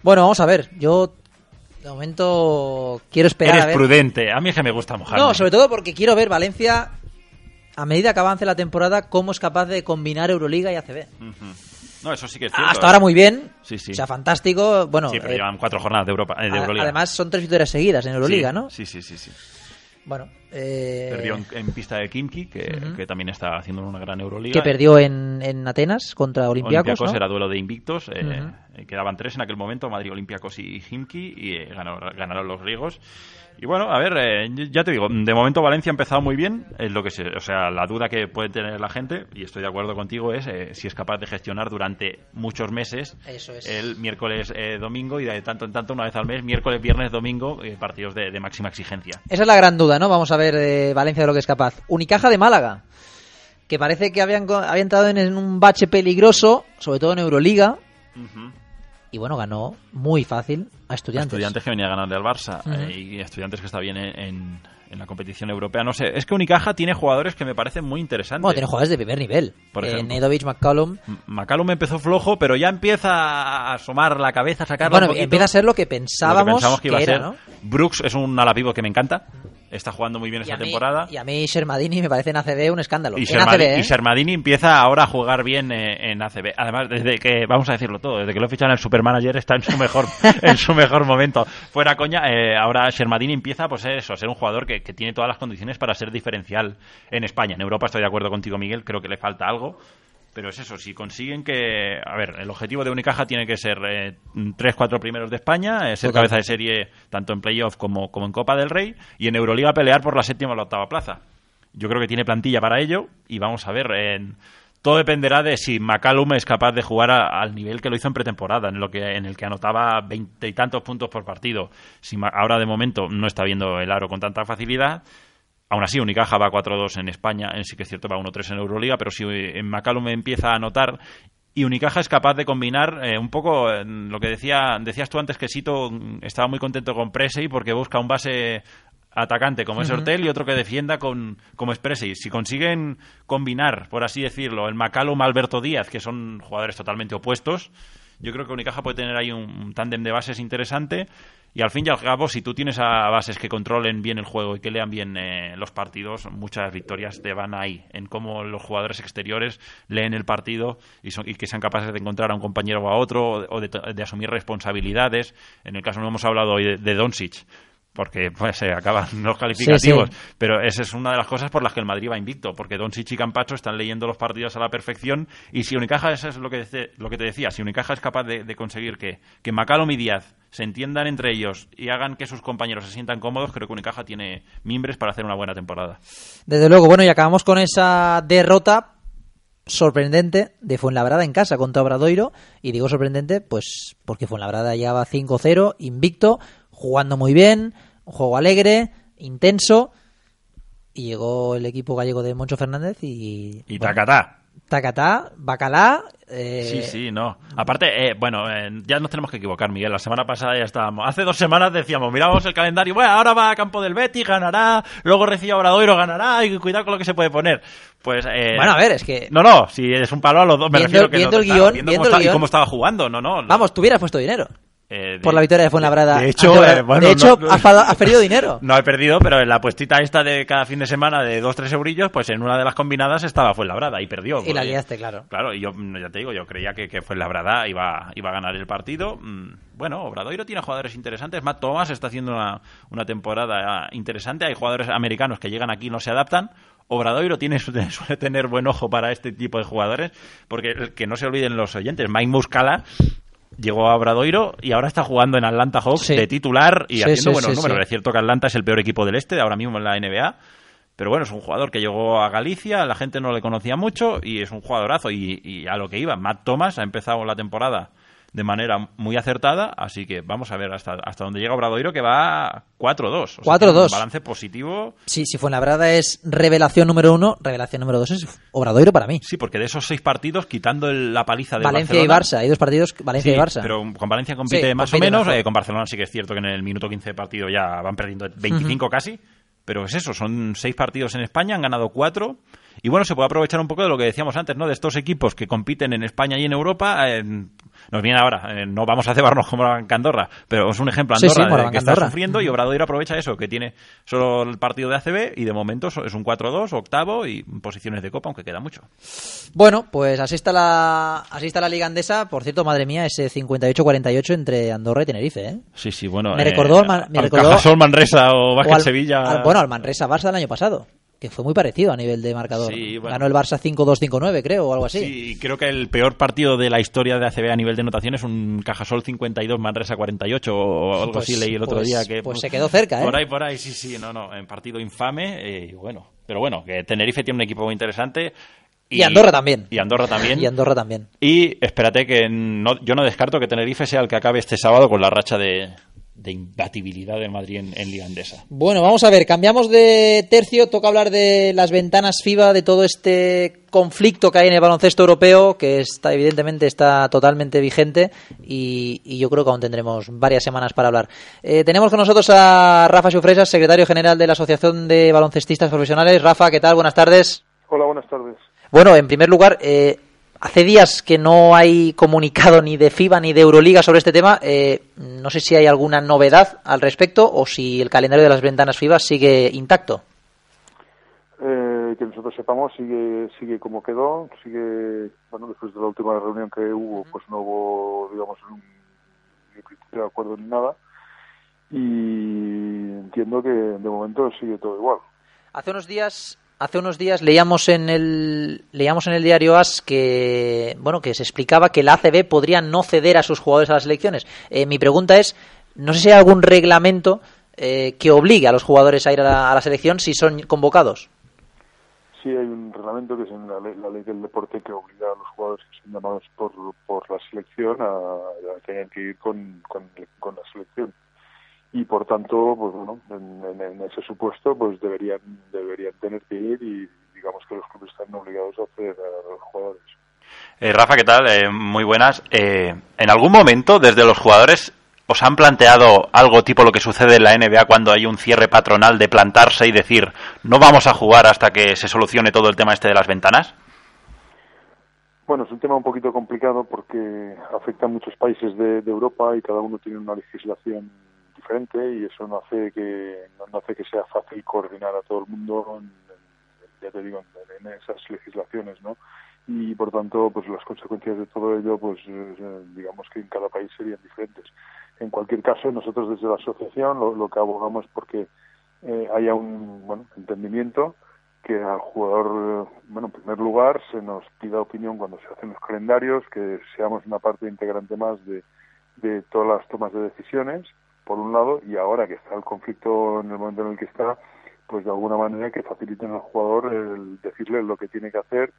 Bueno, vamos a ver. Yo, de momento, quiero esperar Eres a ver. prudente, a mí es que me gusta mojarme. No, sobre todo porque quiero ver Valencia, a medida que avance la temporada, cómo es capaz de combinar Euroliga y ACB. No, eso sí que es cierto. Hasta ahora muy bien. Sí, sí. O sea, fantástico. Bueno, Sí, pero eh, llevan cuatro jornadas de, Europa, eh, de Euroliga. además son tres victorias seguidas en Euroliga, Sí, ¿no? Sí, sí, sí. sí. Bueno, eh, Perdió en, en pista de Kimki, que, que también está haciendo una gran Euroliga. que perdió en, en Atenas contra Olympiacos, Olympiacos ¿no? era duelo de invictos. eh, Ujú. eh, quedaban tres en aquel momento, Madrid, Olympiacos y Himki, y eh, ganó- ganaron los griegos. Y bueno, a ver, eh, ya te digo, de momento Valencia ha empezado muy bien. Es lo que se, o sea, la duda que puede tener la gente, y estoy de acuerdo contigo, es eh, si es capaz de gestionar durante muchos meses Eso es. el miércoles, eh, domingo y de tanto en tanto, una vez al mes, miércoles, viernes, domingo, eh, partidos de, de máxima exigencia. Esa es la gran duda, ¿no? Vamos a ver de Valencia de lo que es capaz. Unicaja de Málaga, que parece que habían, había entrado en, en un bache peligroso, sobre todo en Euroliga, Ujú. Y bueno, ganó muy fácil a Estudiantes. Estudiantes que venía a ganarle al Barça eh, y Estudiantes que está bien en, en- en la competición europea. No sé, es que Unicaja tiene jugadores que me parecen muy interesantes. Bueno, tiene jugadores de primer nivel. Por Eh, ejemplo. Nedovic, McCollum. M- McCallum empezó flojo, pero ya empieza a asomar la cabeza, a sacarla Bueno, un poquito. empieza a ser lo que Lo que pensábamos, que iba a era, ser. ¿no? Brooks es un alapivo que me encanta. Está jugando muy bien Y esta mí, temporada. y a mí Shermadini me parece en ACB un escándalo. Y en Shermadini, ACB, ¿eh? y Shermadini empieza ahora a jugar bien eh, en ACB. Además, desde que, vamos a decirlo todo, desde que lo fichan el Supermanager está en su mejor, en su mejor momento. Fuera coña, eh, ahora Shermadini empieza pues eso, a ser un jugador que, que tiene todas las condiciones para ser diferencial en España. En Europa estoy de acuerdo contigo, Miguel, creo que le falta algo. Pero es eso, si consiguen que... A ver, el objetivo de Unicaja tiene que ser eh, tres, cuatro primeros de España, eh, ser Total. cabeza de serie tanto en playoff como, como en Copa del Rey, y en Euroliga pelear por la séptima o la octava plaza. Yo creo que tiene plantilla para ello, y vamos a ver... en- todo dependerá de si McCallum es capaz de jugar a- al nivel que lo hizo en pretemporada, en, lo que, en el que anotaba veinte y tantos puntos por partido. Si ahora de momento no está viendo el aro con tanta facilidad, Aún así, Unicaja va 4-2 en España, en sí que es cierto, va 1-3 en Euroliga, pero si en McCallum empieza a anotar y Unicaja es capaz de combinar eh, un poco eh, lo que decía decías tú antes que Sito mm, estaba muy contento con Presey porque busca un base atacante como es Ujú. Hortel y otro que defienda con, como es Presey. Si consiguen combinar, por así decirlo, el McCallum Alberto Díaz, que son jugadores totalmente opuestos, Yo creo que Unicaja puede tener ahí un, un tándem de bases interesante. Y al fin y al cabo, si tú tienes a bases que controlen bien el juego y que lean bien eh, los partidos, muchas victorias te van ahí, en cómo los jugadores exteriores leen el partido y, son, y que sean capaces de encontrar a un compañero o a otro o de, asumir responsabilidades. En el caso no hemos hablado hoy de, de Doncic, porque pues, se acaban los calificativos. Sí, sí. Pero esa es una de las cosas por las que el Madrid va invicto, porque Doncic y Campacho están leyendo los partidos a la perfección y si Unicaja, eso es lo que, lo que te decía, si Unicaja es capaz de, de conseguir que, que McCallum y Díaz se entiendan entre ellos y hagan que sus compañeros se sientan cómodos, creo que Unicaja tiene mimbres para hacer una buena temporada. Desde luego, bueno, y acabamos con esa derrota sorprendente de Fuenlabrada en casa contra Obradoiro. Y digo sorprendente, pues porque Fuenlabrada ya va 5-0, invicto, jugando muy bien, un juego alegre, intenso. Y llegó el equipo gallego de Moncho Fernández y. Y bueno, tacatá. Tacatá, Bacalá. eh, Sí, sí, no. Aparte, eh, bueno, eh, ya nos tenemos que equivocar, Miguel. La semana pasada ya estábamos. Hace dos semanas decíamos, miramos el calendario, bueno, ahora va a campo del Betis, ganará, luego recibe a Obradoiro, ganará, y cuidado con lo que se puede poner. Pues, eh, Bueno, a ver, es que. No, no, si es un palo a los dos, me Viendo- refiero que viendo no- el claro, guion, viendo viendo cómo el está- y guion. cómo estaba jugando, no, no. Vamos, tú hubieras puesto dinero. Eh, de- Por la victoria de Fuenlabrada. De hecho, eh, bueno, de hecho no- has, perdido dinero. No he perdido, pero en la puestita esta de cada fin de semana de 2-3 eurillos, pues en una de las combinadas estaba Fuenlabrada y perdió. Y la liaste, claro. Claro, y yo mm, ya te digo, yo creía que, que Fuenlabrada iba, iba a ganar el partido. Mm, Bueno, Obradoiro tiene jugadores interesantes. Matt Thomas está haciendo una, una temporada interesante. Hay jugadores americanos que llegan aquí y no se adaptan. Obradoiro tiene, suele tener buen ojo para este tipo de jugadores, porque que no se olviden los oyentes, Mike Muscala llegó a Obradoiro y ahora está jugando en Atlanta Hawks Sí. de titular y Sí, haciendo sí, buenos números. Es cierto que Atlanta es el peor equipo del este ahora mismo en la NBA, pero bueno, es un jugador que llegó a Galicia, la gente no le conocía mucho y es un jugadorazo y, y a lo que iba. Matt Thomas ha empezado la temporada de manera muy acertada, así que vamos a ver hasta, hasta dónde llega Obradoiro, que va 4-2. O sea, 4-2. tiene Un balance positivo. Sí, si Fuenlabrada es revelación número uno, revelación número dos es Obradoiro para mí. Sí, porque de esos seis partidos, quitando el- la paliza de Valencia y Barça, hay dos partidos, Valencia Sí, y Barça. Pero con Valencia compite Sí, más compite o menos. eh, con Barcelona sí que es cierto que en el minuto 15 de partido ya van perdiendo 25 casi. Pero es eso, son seis partidos en España, han ganado cuatro. Y bueno, se puede aprovechar un poco de lo que decíamos antes, ¿no? De estos equipos que compiten en España y en Europa. eh, nos viene ahora, eh, no vamos a cebarnos como en Andorra, pero es un ejemplo Sí, sí, Andorra Moraván que está Andorra. sufriendo y Obradoiro aprovecha eso, que tiene solo el partido de ACB y de momento es un 4-2, octavo y posiciones de Copa, aunque queda mucho. Bueno, pues así está la así está la Liga Andesa. Por cierto, madre mía, ese 58-48 entre Andorra y Tenerife, ¿eh? Sí, sí, bueno. Me recordó al Man- me al recordó- Cajasol, Manresa o Vázquez al- Sevilla. al- bueno, al Manresa-Barça del año pasado, que fue muy parecido a nivel de marcador. Sí, bueno. Ganó el Barça 5-2-5-9, creo, o algo así. Sí, y creo que el peor partido de la historia de ACB a nivel de notación es un Cajasol 52, Manresa 48 o algo Pues- así leí el otro pues- día que pues se quedó cerca, ¿eh? Por ahí, por ahí, sí, sí, no, no, en partido infame eh, y bueno, pero bueno, que Tenerife tiene un equipo muy interesante Y Andorra también. Y Andorra también. Y Andorra también. Y espérate que no, yo no descarto que Tenerife sea el que acabe este sábado con la racha de, de imbatibilidad del Madrid en, en Liga Andesa. Bueno, vamos a ver, cambiamos de tercio, toca hablar de las ventanas FIBA, de todo este conflicto que hay en el baloncesto europeo, que está evidentemente está totalmente vigente y, y yo creo que aún tendremos varias semanas para hablar. Eh, tenemos con nosotros a Rafa Sufresas, secretario general de la Asociación de Baloncestistas Profesionales. Rafa, ¿qué tal? Buenas tardes. Hola, buenas tardes. Bueno, en primer lugar, eh, hace días que no hay comunicado ni de FIBA ni de Euroliga sobre este tema. Eh, no sé si hay alguna novedad al respecto o si el calendario de las ventanas FIBA sigue intacto. Eh, que nosotros sepamos sigue sigue como quedó, sigue, bueno, después de la última reunión que hubo, pues no hubo, digamos, un, de acuerdo ni nada. Y entiendo que de momento sigue todo igual. Hace unos días, hace unos días leíamos en el leíamos en el diario AS que bueno que se explicaba que la ACB podría no ceder a sus jugadores a las elecciones. Eh, mi pregunta es, no sé si hay algún reglamento eh, que obligue a los jugadores a ir a la, a la selección si son convocados. Sí, hay un reglamento que es en la ley, la ley del deporte que obliga a los jugadores que son llamados por, por la selección a, tener que ir con, con la selección. Y por tanto, pues bueno, en, ese supuesto, pues deberían deberían tener que ir y digamos que los clubes están obligados a hacer a los jugadores. Eh, Rafa, ¿qué tal? Eh, muy buenas. Eh, ¿En algún momento, desde los jugadores, os han planteado algo tipo lo que sucede en la NBA cuando hay un cierre patronal de plantarse y decir, no vamos a jugar hasta que se solucione todo el tema este de las ventanas? Bueno, es un tema un poquito complicado porque afecta a muchos países de, Europa y cada uno tiene una legislación diferente y eso no hace que no hace que sea fácil coordinar a todo el mundo, ya te digo, en, esas legislaciones, ¿no? Y por tanto, pues las consecuencias de todo ello, pues eh, digamos que en cada país serían diferentes. En cualquier caso, nosotros desde la asociación lo, que abogamos porque eh, haya un bueno entendimiento que al jugador, bueno, en primer lugar, se nos pida opinión cuando se hacen los calendarios, que seamos una parte integrante más de, de todas las tomas de decisiones, por un lado, y ahora que está el conflicto en el momento en el que está, pues de alguna manera que faciliten al jugador el decirle lo que tiene que hacer,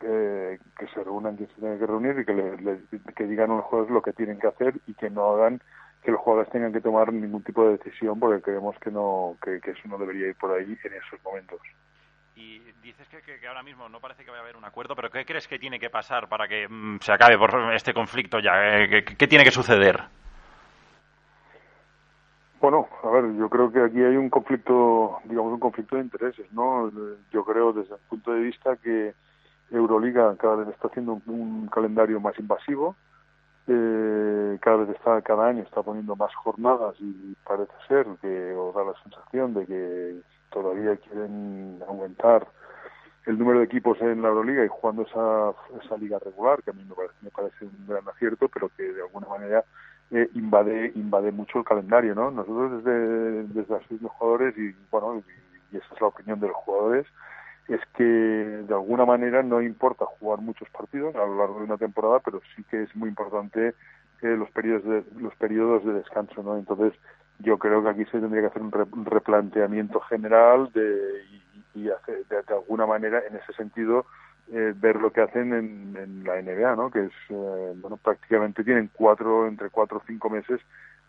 que se reúnan quien se tiene que reunir y que, le, que digan a los jugadores lo que tienen que hacer y que no hagan que los jugadores tengan que tomar ningún tipo de decisión porque creemos que no que eso no debería ir por ahí en esos momentos. Y dices que, ahora mismo no parece que vaya a haber un acuerdo, pero ¿qué crees que tiene que pasar para que mm, se acabe por este conflicto ya? Eh, ¿Qué, tiene que suceder? Bueno, a ver, yo creo que aquí hay un conflicto, digamos, un conflicto de intereses, ¿no? Yo creo desde el punto de vista que Euroliga cada vez está haciendo un, calendario más invasivo, eh, cada vez está, cada año está poniendo más jornadas y parece ser que, o da la sensación de que todavía quieren aumentar el número de equipos en la Euroliga y jugando esa, esa liga regular, que a mí me parece, me parece un gran acierto, pero que de alguna manera eh, invade invade mucho el calendario, ¿no? Nosotros desde, desde los jugadores y bueno, y, esa es la opinión de los jugadores, es que de alguna manera no importa jugar muchos partidos a lo largo de una temporada, pero sí que es muy importante eh, los periodos de los periodos de descanso, ¿no? Entonces yo creo que aquí se tendría que hacer un, replanteamiento general de, y, hacer, de, alguna manera en ese sentido eh, ver lo que hacen en, la NBA, ¿no? Que es, eh, bueno, prácticamente tienen cuatro, entre cuatro o cinco meses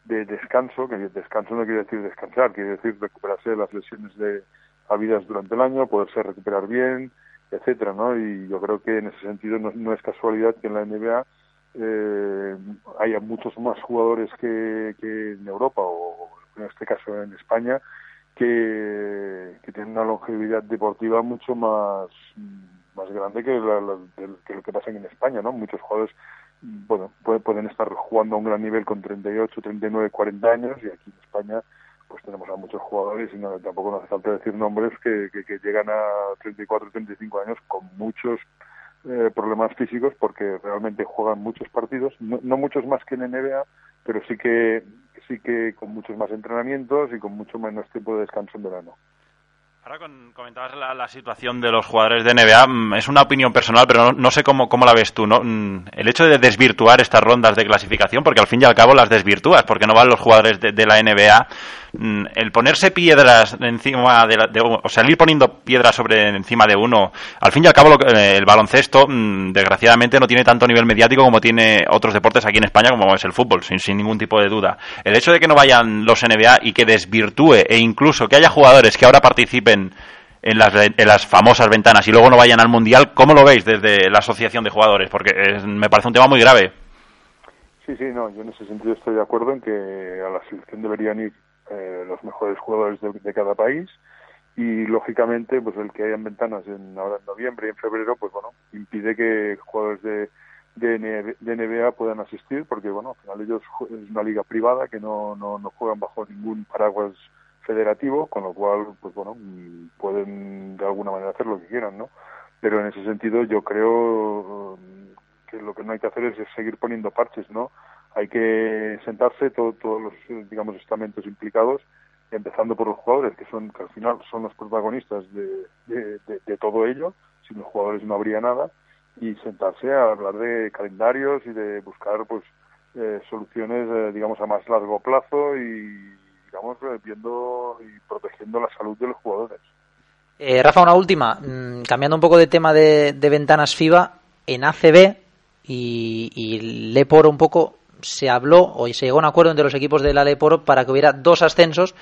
de descanso, que descanso no quiere decir descansar, quiere decir recuperarse de las lesiones de habidas durante el año, poderse recuperar bien, etcétera, ¿no? Y yo creo que en ese sentido no es casualidad que en la NBA eh, haya muchos más jugadores que, en Europa o en este caso en España que tienen una longevidad deportiva mucho más más grande que, que lo que pasa en España, ¿no? Muchos jugadores pueden estar jugando a un gran nivel con 38, 39, 40 años y aquí en España pues tenemos a muchos jugadores y no, tampoco nos hace falta decir nombres que, llegan a 34, 35 años con muchos eh, problemas físicos porque realmente juegan muchos partidos, no, muchos más que en NBA, pero sí que sí que con muchos más entrenamientos y con mucho menos tiempo de descanso en verano. Ahora con, comentabas la, situación de los jugadores de NBA. Mm, es una opinión personal, pero no, sé cómo, cómo, la ves tú. ¿no? Mm, el hecho de desvirtuar estas rondas de clasificación, porque al fin y al cabo las desvirtúas, porque no van los jugadores de la NBA Mm, el ponerse piedras encima de, de, o salir poniendo piedras sobre encima de uno, al fin y al cabo eh, el baloncesto desgraciadamente no tiene tanto nivel mediático como tiene otros deportes aquí en España como es el fútbol, sin, sin ningún tipo de duda. El hecho de que no vayan los NBA y que desvirtúe e incluso que haya jugadores que ahora participen en las, en las famosas ventanas y luego no vayan al mundial, ¿cómo lo veis desde la asociación de jugadores? Porque me parece un tema muy grave. Sí, sí, no, yo en ese sentido estoy de acuerdo en que a la selección deberían ir eh, los mejores jugadores de, cada país y lógicamente pues el que hayan ventanas en ahora en noviembre y en febrero pues bueno impide que jugadores de de, NBA puedan asistir porque bueno al final ellos es una liga privada que no, no, no juegan bajo ningún paraguas federativo con lo cual pues bueno pueden de alguna manera hacer lo que quieran no pero en ese sentido yo creo que lo que no hay que hacer es seguir poniendo parches no hay que sentarse todos los digamos estamentos implicados empezando por los jugadores que son que al final son los protagonistas de, de, todo ello. Sin los jugadores no habría nada. Y sentarse a hablar de calendarios y de buscar pues eh, soluciones eh, digamos a más largo plazo y digamos eh, viendo y protegiendo la salud de los jugadores Rafa una última mm, cambiando un poco de tema de, ventanas FIBA en ACB y, y Lepor un poco se habló o se llegó a un acuerdo entre los equipos del Aleporo para que hubiera dos ascensos,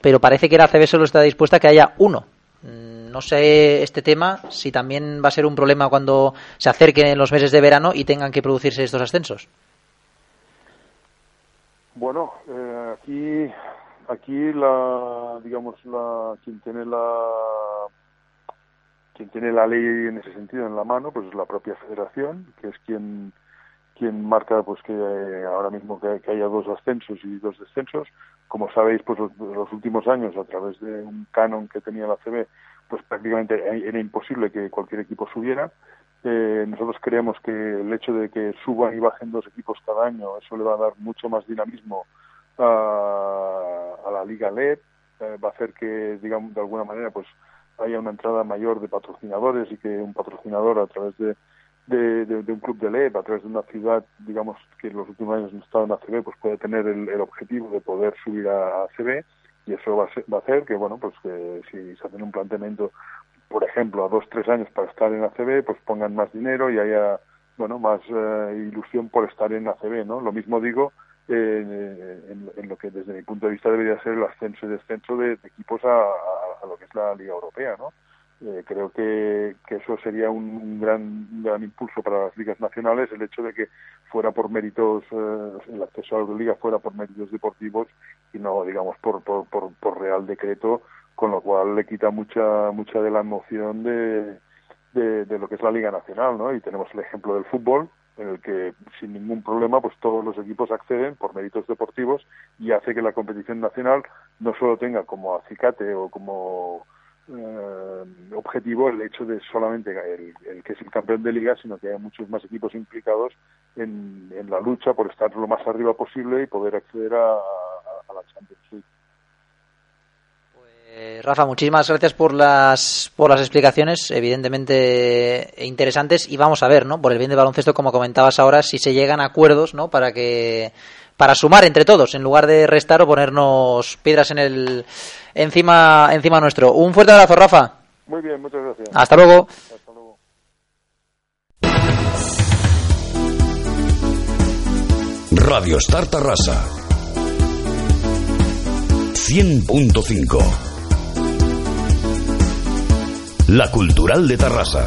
pero parece que la CB solo está dispuesta a que haya uno. Mm, no sé este tema si también va a ser un problema cuando se acerquen los meses de verano y tengan que producirse estos ascensos. Bueno, eh, aquí aquí la digamos la quien tiene la quien tiene la ley en ese sentido en la mano, pues es la propia federación, que es quien quien marca pues que eh, ahora mismo que, haya dos ascensos y dos descensos. Como sabéis, pues los, los, últimos años, a través de un canon que tenía la CB, pues prácticamente era imposible que cualquier equipo subiera. Eh, nosotros creemos que el hecho de que suban y bajen dos equipos cada año, eso le va a dar mucho más dinamismo a, a la Liga LED, eh, va a hacer que, digamos, de alguna manera, pues haya una entrada mayor de patrocinadores y que un patrocinador a través de, de, un club de LED, a través de una ciudad, digamos, que en los últimos años no estado en ACB, pues puede tener el, el objetivo de poder subir a, ACB y eso va a, va a hacer que, bueno, pues que si se hace un planteamiento, por ejemplo, a dos, tres años para estar en ACB, pues pongan más dinero y haya, bueno, más eh, ilusión por estar en ACB, ¿no? Lo mismo digo eh, en, lo que desde mi punto de vista debería ser el ascenso y descenso de, equipos a, lo que es la Liga Europea, ¿no? Eh, creo que, que, eso sería un, gran, gran impulso para las ligas nacionales, el hecho de que fuera por méritos, eh, el acceso a la Liga fuera por méritos deportivos y no, digamos, por, por, por, por, real decreto, con lo cual le quita mucha, mucha de la emoción de, de, de lo que es la Liga Nacional, ¿no? Y tenemos el ejemplo del fútbol, en el que sin ningún problema pues todos los equipos acceden por méritos deportivos y hace que la competición nacional no solo tenga como acicate o como eh, objetivo el hecho de solamente el, que es el campeón de liga, sino que hay muchos más equipos implicados en, la lucha por estar lo más arriba posible y poder acceder a la Champions League. Eh, Rafa, muchísimas gracias por las por las explicaciones, evidentemente interesantes y vamos a ver, ¿no? Por el bien del baloncesto, como comentabas ahora, si se llegan a acuerdos, ¿no? Para que para sumar entre todos en lugar de restar o ponernos piedras en el encima encima nuestro. Un fuerte abrazo, Rafa. Muy bien, muchas gracias. Hasta luego. Hasta luego. Radio Star Tarrasa 100.5 la Cultural de Terrassa.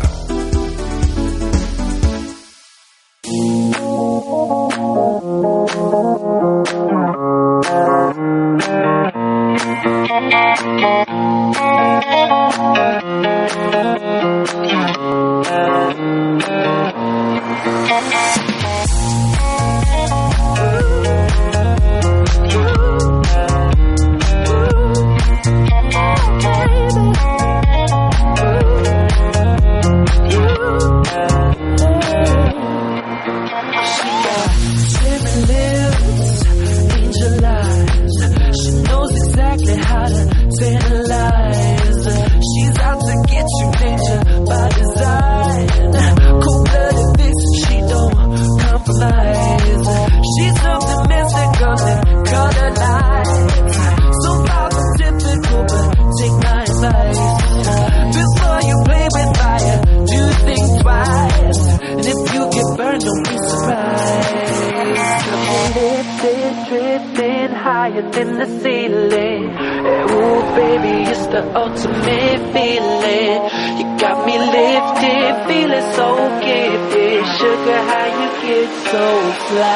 standing in the ceiling. Hey, ooh, baby, it's the ultimate feeling. You got me lifted, feeling so gifted. Sugar, how you get so fly?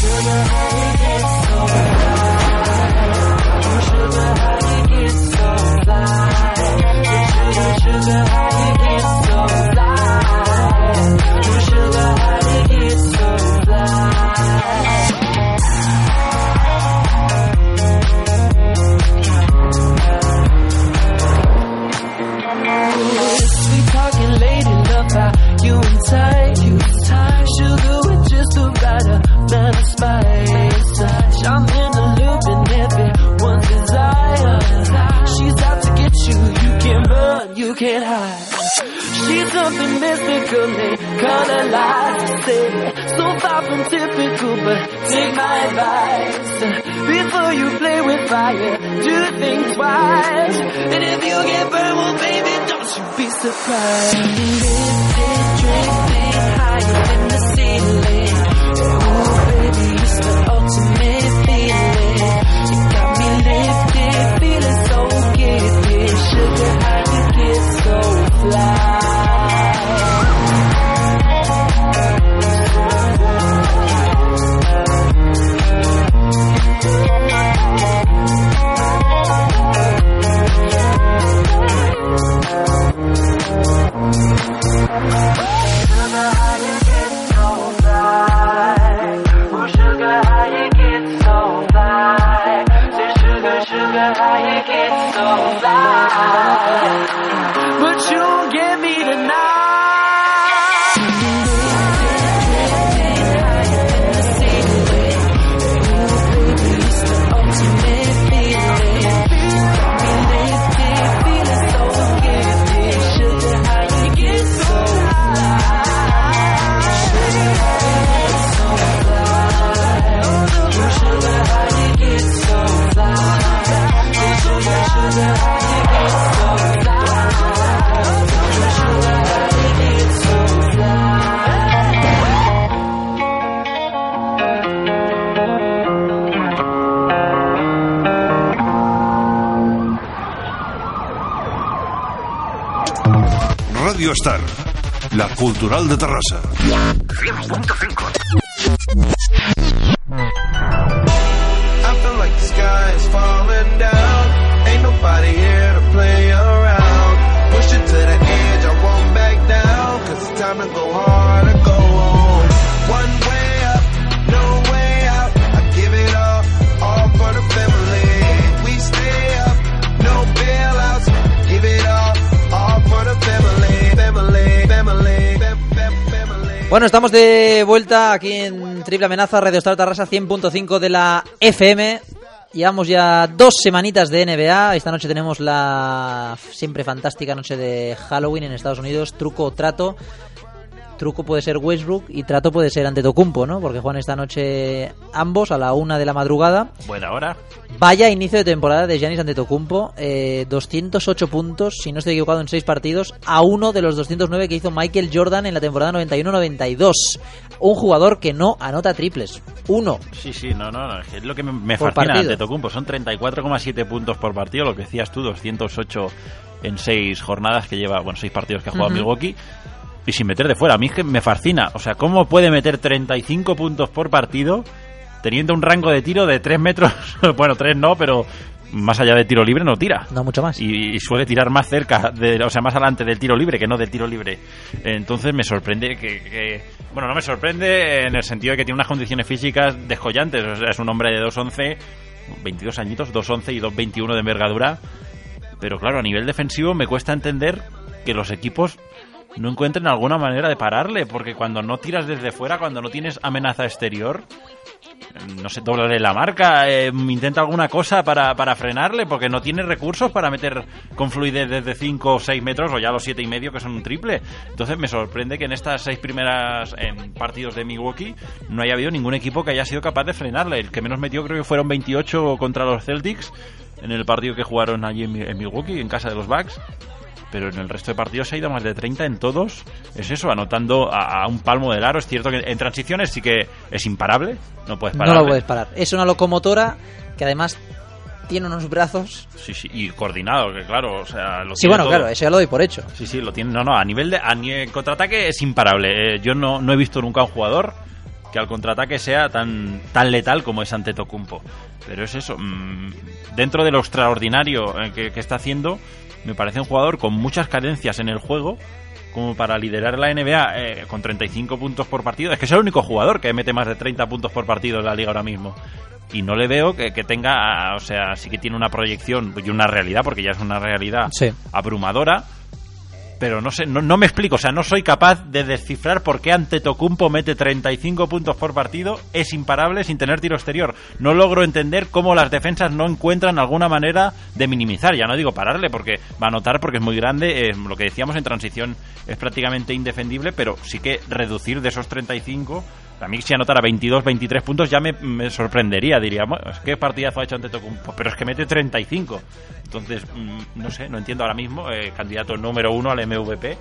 Sugar, how you get so fly? Sugar, how you get so fly? Sugar, sugar, how typically gonna lie. Say, so far from typical, but take my advice. Before you play with fire, do things twice. And if you get burned, well, baby, don't you be surprised. This, is drinking higher when the Radio Star, la cultural de Terrassa. 100.5. Bueno, estamos de vuelta aquí en Triple Amenaza, Radio Star Tarrasa 100.5 de la FM. Llevamos ya dos semanitas de NBA. Esta noche tenemos la siempre fantástica noche de Halloween en Estados Unidos. Truco o trato. Truco puede ser Westbrook y trato puede ser Antetokounmpo, ¿no? Porque juegan esta noche ambos a la una de la madrugada. Buena hora. Vaya inicio de temporada de Giannis Antetokounmpo, eh, 208 puntos, si no estoy equivocado, en 6 partidos, a uno de los 209 que hizo Michael Jordan en la temporada 91-92. Un jugador que no anota triples. Uno. Sí, sí, no, no, no, es lo que me, fascina de Tocumpo. Son 34,7 puntos por partido, lo que decías tú, 208 en 6 jornadas que lleva, bueno, 6 partidos que ha jugado Ujú. Milwaukee. Y sin meter de fuera, a mí es que me fascina. O sea, ¿cómo puede meter 35 puntos por partido teniendo un rango de tiro de 3 metros? bueno, 3 no, pero más allá de tiro libre no tira. No mucho más. Y, y suele tirar más cerca, de, o sea, más adelante del tiro libre que no del tiro libre. Entonces me sorprende que, que- Bueno, no me sorprende en el sentido de que tiene unas condiciones físicas descollantes. O sea, es un hombre de 2'11, 22 añitos, 2'11 y 2'21 de envergadura. Pero claro, a nivel defensivo me cuesta entender que los equipos no encuentren alguna manera de pararle, porque cuando no tiras desde fuera, cuando no tienes amenaza exterior, no sé, doblale la marca, eh, intenta alguna cosa para, para frenarle, porque no tiene recursos para meter con fluidez desde 5 o 6 metros, o ya los siete y medio, que son un triple. Entonces me sorprende que en estas seis primeras em, partidos de Milwaukee no haya habido ningún equipo que haya sido capaz de frenarle. El que menos metió creo que fueron 28 contra los Celtics, en el partido que jugaron allí en Milwaukee, en casa de los Bucks pero en el resto de partidos ha ido más de 30 en todos. Es eso, anotando a, a un palmo del aro. Es cierto que en transiciones sí que es imparable, no puedes parar. No lo puedes parar. Es una locomotora que además tiene unos brazos. Sí, sí, y coordinado, que claro, o sea, lo Sí, tiene bueno, todo. claro, eso ya lo doy por hecho. Sí, sí, lo tiene. No, no, a nivel de. A nivel contraataque es imparable. Eh, yo no, no he visto nunca un jugador que al contraataque sea tan, tan letal como es ante Tocumpo. Pero es eso. mm, dentro de lo extraordinario eh, que, que está haciendo, me parece un jugador con muchas carencias en el juego. Como para liderar la NBA eh, con 35 puntos por partido. Es que es el único jugador que mete más de 30 puntos por partido en la liga ahora mismo. Y no le veo que, que tenga, o sea, sí que tiene una proyección y una realidad, porque ya es una realidad Sí. abrumadora. Pero no sé, no, no me explico, o sea, no soy capaz de descifrar por qué Antetokounmpo mete 35 puntos por partido, es imparable sin tener tiro exterior. No logro entender cómo las defensas no encuentran alguna manera de minimizar, ya no digo pararle porque va a notar porque es muy grande, lo que decíamos en transición es prácticamente indefendible, pero sí que reducir de esos 35 a mí si anotara 22, 23 puntos ya me, me sorprendería, diría, "Bueno, ¿qué partidazo ha hecho Antetokounmpo? Pero es que mete 35. Entonces, mm, no sé, no entiendo ahora mismo, eh, candidato número uno al MVP.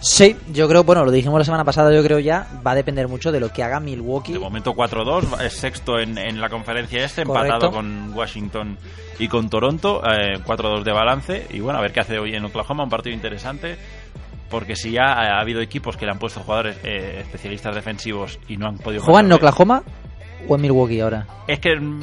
Sí, yo creo, bueno, lo dijimos la semana pasada, yo creo ya, va a depender mucho de lo que haga Milwaukee. De momento 4-2, es sexto en, en la conferencia este, Correcto. empatado con Washington y con Toronto, eh, 4-2 de balance. Y bueno, a ver qué hace hoy en Oklahoma, un partido interesante. Porque si ya ha habido equipos que le han puesto jugadores eh, especialistas defensivos y no han podido... ¿Juegan en. Oklahoma o en Milwaukee ahora? Es que mm,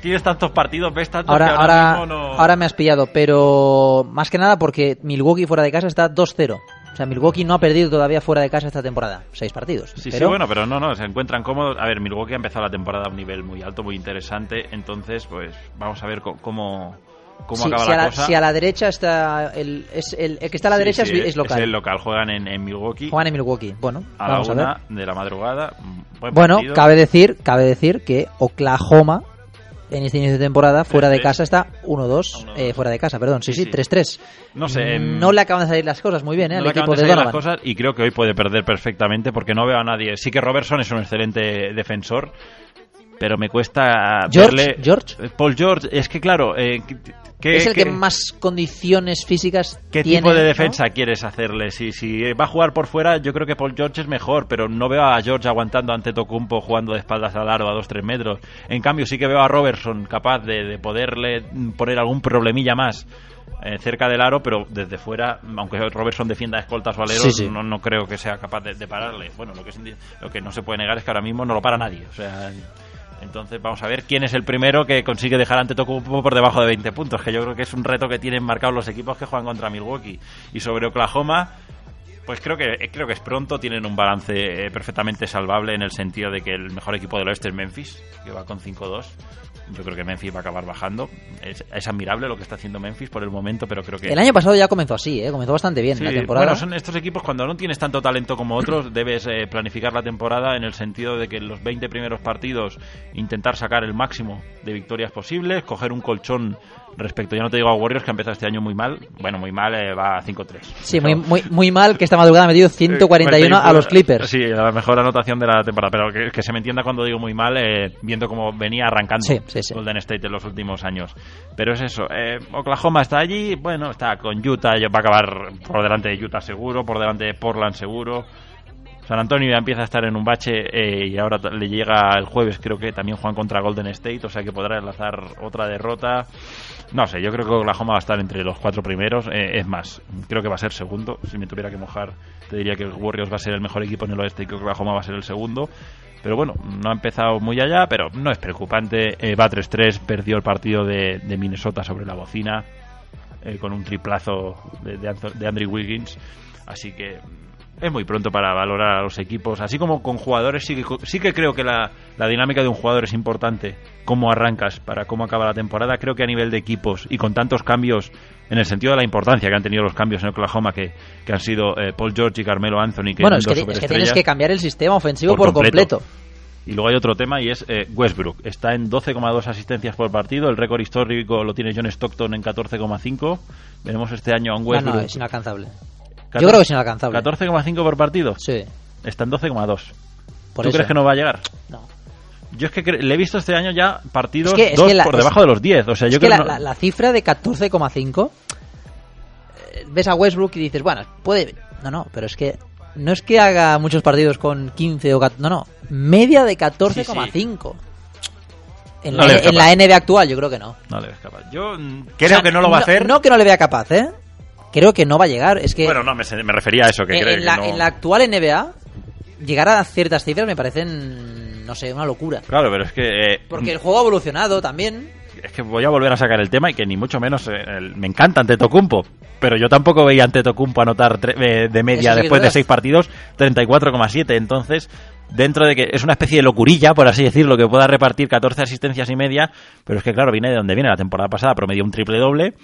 tienes tantos partidos, ves tantos Ahora, que ahora, ahora, mismo no... ahora me has pillado, pero más que nada porque Milwaukee fuera de casa está 2-0. O sea, Milwaukee no ha perdido todavía fuera de casa esta temporada. Seis partidos. Sí, sí, bueno, pero no, no, se encuentran cómodos. A ver, Milwaukee ha empezado la temporada a un nivel muy alto, muy interesante. Entonces, pues vamos a ver cómo, cómo Sí, acaba si, la, a la, cosa. si a la derecha está el, es el, el que está a la Sí, derecha sí, es, es local. el local, juegan en, en Milwaukee. Juegan en Milwaukee. Bueno, a la vamos a ver. una de la madrugada. Buen Bueno, partido. cabe decir, cabe decir que Oklahoma en este inicio de temporada fuera de 3-3. casa está 1-2, eh, fuera de casa, perdón, sí, sí, Sí, sí. 3-3. No sé, em, No le acaban de salir las cosas muy bien, ¿eh? No al le equipo acaban de de salir Donovan. las cosas y creo que hoy puede perder perfectamente porque no veo a nadie. Sí que Robertson es un excelente defensor, pero me cuesta George, verle. George. Eh, Paul George, es que claro, eh, ¿qué, es el qué- que más condiciones físicas ¿Qué tiene, tipo de ¿no? defensa quieres hacerle? Si, si va a jugar por fuera, yo creo que Paul George es mejor, pero no veo a George aguantando ante Tocumpo jugando de espaldas al aro a 2-3 metros. En cambio, sí que veo a Robertson capaz de, de poderle mm, poner algún problemilla más eh, cerca del aro, pero desde fuera, aunque Robertson defienda escoltas o aleros, Sí, sí. No, no creo que sea capaz de, de pararle. Bueno, lo que, es lo que no se puede negar es que ahora mismo no lo para nadie. O sea, entonces vamos a ver quién es el primero que consigue dejar ante Tocumpo por debajo de 20 puntos, que yo creo que es un reto que tienen marcados los equipos que juegan contra Milwaukee. Y sobre Oklahoma, pues creo que eh, creo que es pronto, tienen un balance eh, perfectamente salvable en el sentido de que el mejor equipo del oeste es Memphis, que va con 5-2. Yo creo que Memphis va a acabar bajando. Es, es admirable lo que está haciendo Memphis por el momento, pero creo que El año pasado ya comenzó así, ¿eh? comenzó bastante bien Sí, la temporada. Bueno, son estos equipos cuando no tienes tanto talento como otros, debes eh, planificar la temporada en el sentido de que en los 20 primeros partidos intentar sacar el máximo de victorias posibles, coger un colchón respecto, ya no te digo a Warriors que ha empezado este año muy mal, bueno, muy mal, eh, va a 5-3. Sí, muy, muy, muy mal que esta madrugada ha metido 141 a los Clippers. Sí, la mejor anotación de la temporada, pero que, que se me entienda cuando digo muy mal, eh, viendo cómo venía arrancando Sí, Golden State en los últimos años. Pero es eso, eh, Oklahoma está allí, bueno, está con Utah, va a acabar por delante de Utah seguro, por delante de Portland seguro. San Antonio ya empieza a estar en un bache eh, y ahora le llega el jueves, creo que también juegan contra Golden State, o sea que podrá enlazar otra derrota. No sé, yo creo que Oklahoma va a estar entre los cuatro primeros. eh, es más, creo que va a ser segundo. Si me tuviera que mojar, te diría que Warriors va a ser el mejor equipo en el oeste y que Oklahoma va a ser el segundo. Pero bueno, no ha empezado muy allá, pero no es preocupante. Eh, va 3-3, perdió el partido de, Minnesota sobre la bocina eh, con un triplazo de, de Andrew Wiggins. Así que es muy pronto para valorar a los equipos. Así como con jugadores, sí que, sí que creo que la, la dinámica de un jugador es importante. Cómo arrancas para cómo acaba la temporada. Creo que a nivel de equipos y con tantos cambios, en el sentido de la importancia que han tenido los cambios en Oklahoma, que, que han sido eh, Paul George y Carmelo Anthony. Que bueno, es que, es que superestrellas. tienes que cambiar el sistema ofensivo Por por, completo. completo. Y luego hay otro tema y es eh, Westbrook. Está en 12,2 asistencias por partido. El récord histórico lo tiene John Stockton en 14,5. Veremos este año a un No, Westbrook. no, es inalcanzable. 14 Yo creo que es inalcanzable. 14,5 por partido. Sí. Está en 12,2. Por ¿Tú eso. crees que no va a llegar? No. Yo es que le he visto este año ya partidos Es que- es dos que la- por es- debajo de los 10. O sea, yo es que creo la, no- la- la cifra de 14,5 eh, ves a Westbrook y dices, bueno, puede... No, no, pero es que no es que haga muchos partidos con 15 o 14... No, no, media de 14,5. En, No la, le ves en la NBA actual yo creo que no. No le ves capaz. Yo mm, O creo sea, que no lo va a hacer. No que no le vea capaz, ¿eh? Creo que no va a llegar. Es que Bueno, no, me, me refería a eso. Que en, cree en que la, no- en la actual NBA llegar a ciertas cifras me parecen, no sé, una locura. Claro, pero es que... eh, Porque el juego ha evolucionado también. es que voy a volver a sacar el tema y que ni mucho menos eh, el- me encanta Antetokounmpo, pero yo tampoco veía a Antetokounmpo anotar tre- eh, de media sí después de seis partidos 34,7, entonces dentro de que es una especie de locurilla, por así decirlo, que pueda repartir 14 asistencias y media, pero es que claro, viene de donde viene la temporada pasada, promedió un triple doble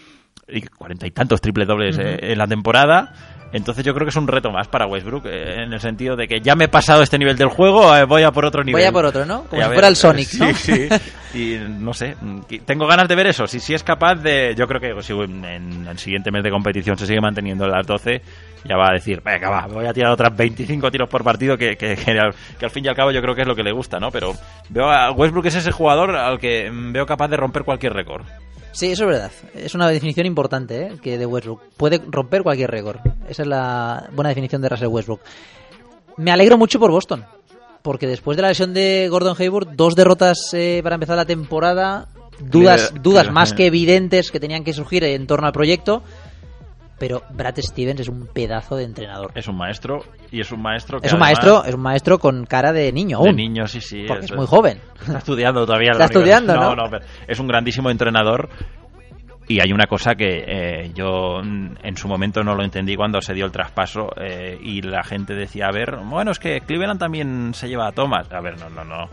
y cuarenta y tantos triple dobles Ujú. en la temporada. Entonces yo creo que es un reto más para Westbrook, eh, en el sentido de que ya me he pasado este nivel del juego, eh, voy a por otro nivel. Voy a por otro, ¿no? Como a si ver, fuera el Sonic, sí, ¿no? Sí, Y no sé, mm, tengo ganas de ver eso. Si, si es capaz de. Yo creo que si en, el siguiente mes de competición se sigue manteniendo en las 12, ya va a decir, venga, va, voy a tirar otras 25 tiros por partido, que, que, que al, que al fin y al cabo yo creo que es lo que le gusta, ¿no? Pero veo a Westbrook es ese jugador al que veo capaz de romper cualquier récord. Sí, eso es verdad. Es una definición importante, ¿eh? Que de Westbrook. Puede romper cualquier récord. Esa es la buena definición de Russell Westbrook. Me alegro mucho por Boston. Porque después de la lesión de Gordon Hayward, dos derrotas eh, para empezar la temporada, dudas, dudas más que evidentes que tenían que surgir en torno al proyecto. Pero Brad Stevens es un pedazo de entrenador. Es un maestro y es un maestro que Es un además- maestro, es un maestro con cara de niño De aún. niño, sí, sí. Porque es muy joven. Está estudiando todavía. Está la universidad. estudiando, ¿no? pero es un grandísimo entrenador. Y hay una cosa que eh, yo mm, en su momento no lo entendí cuando se dio el traspaso y la gente decía, a ver, bueno, es que Cleveland también se lleva a Thomas. A ver, no, no, no.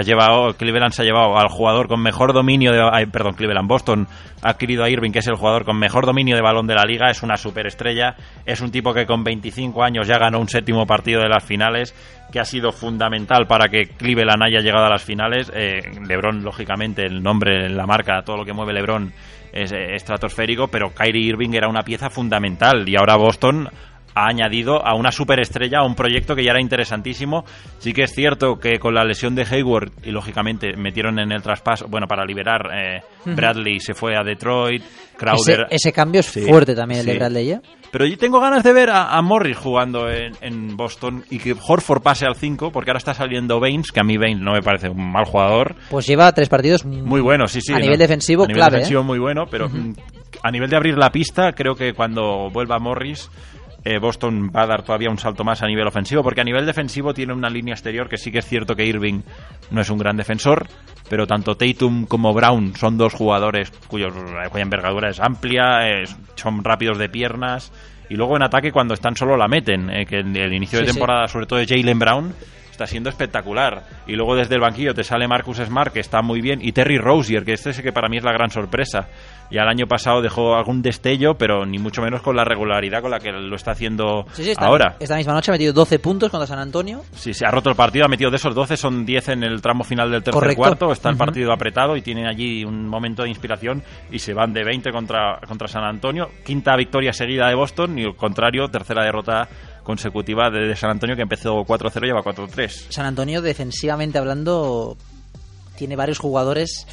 Llevado, Cleveland se ha llevado al jugador con mejor dominio de, perdón, Cleveland, Boston ha adquirido a Irving, que es el jugador con mejor dominio de balón de la liga, es una superestrella, es un tipo que con 25 años ya ganó un séptimo partido de las finales, que ha sido fundamental para que Cleveland haya llegado a las finales. Eh, LeBron, lógicamente, el nombre, la marca, todo lo que mueve LeBron es eh, estratosférico, pero Kyrie Irving era una pieza fundamental y ahora Boston ha añadido a una superestrella a un proyecto que ya era interesantísimo. Sí que es cierto que con la lesión de Hayward y lógicamente metieron en el traspaso, bueno, para liberar eh. Bradley se fue a Detroit, Crowder. Ese, ese cambio es Sí, fuerte también el de. Bradley. ¿eh? Pero yo tengo ganas de ver a, a Morris jugando en, en Boston y que Horford pase al 5, porque ahora está saliendo Baines, que a mí Baines no me parece un mal jugador. Pues lleva tres partidos Muy bueno, sí, sí. A ¿no? nivel defensivo, A nivel clave, defensivo ¿eh? muy bueno, pero a nivel de abrir la pista, creo que cuando vuelva Morris, eh, Boston va a dar todavía un salto más a nivel ofensivo, porque a nivel defensivo tiene una línea exterior que sí que es cierto que Irving no es un gran defensor, pero tanto Tatum como Brown son dos jugadores cuyos, cuya envergadura es amplia, son rápidos de piernas, y luego en ataque cuando están solo la meten, eh, que en el inicio de sí. temporada, sobre todo de Jalen Brown, está siendo espectacular. Y luego desde el banquillo te sale Marcus Smart, que está muy bien, y Terry Rozier, que este es el que para mí es la gran sorpresa. Ya el año pasado dejó algún destello, pero ni mucho menos con la regularidad con la que lo está haciendo Sí, sí, esta, ahora. esta misma noche ha metido 12 puntos contra San Antonio. Sí, se ha roto el partido, ha metido de esos 12, son 10 en el tramo final del tercer Correcto. cuarto, está el partido apretado y tienen allí un momento de inspiración y se van de 20 contra, contra San Antonio. Quinta victoria seguida de Boston y al contrario, tercera derrota consecutiva de, de San Antonio que empezó 4-0 y lleva 4-3. San Antonio, defensivamente hablando, tiene varios jugadores.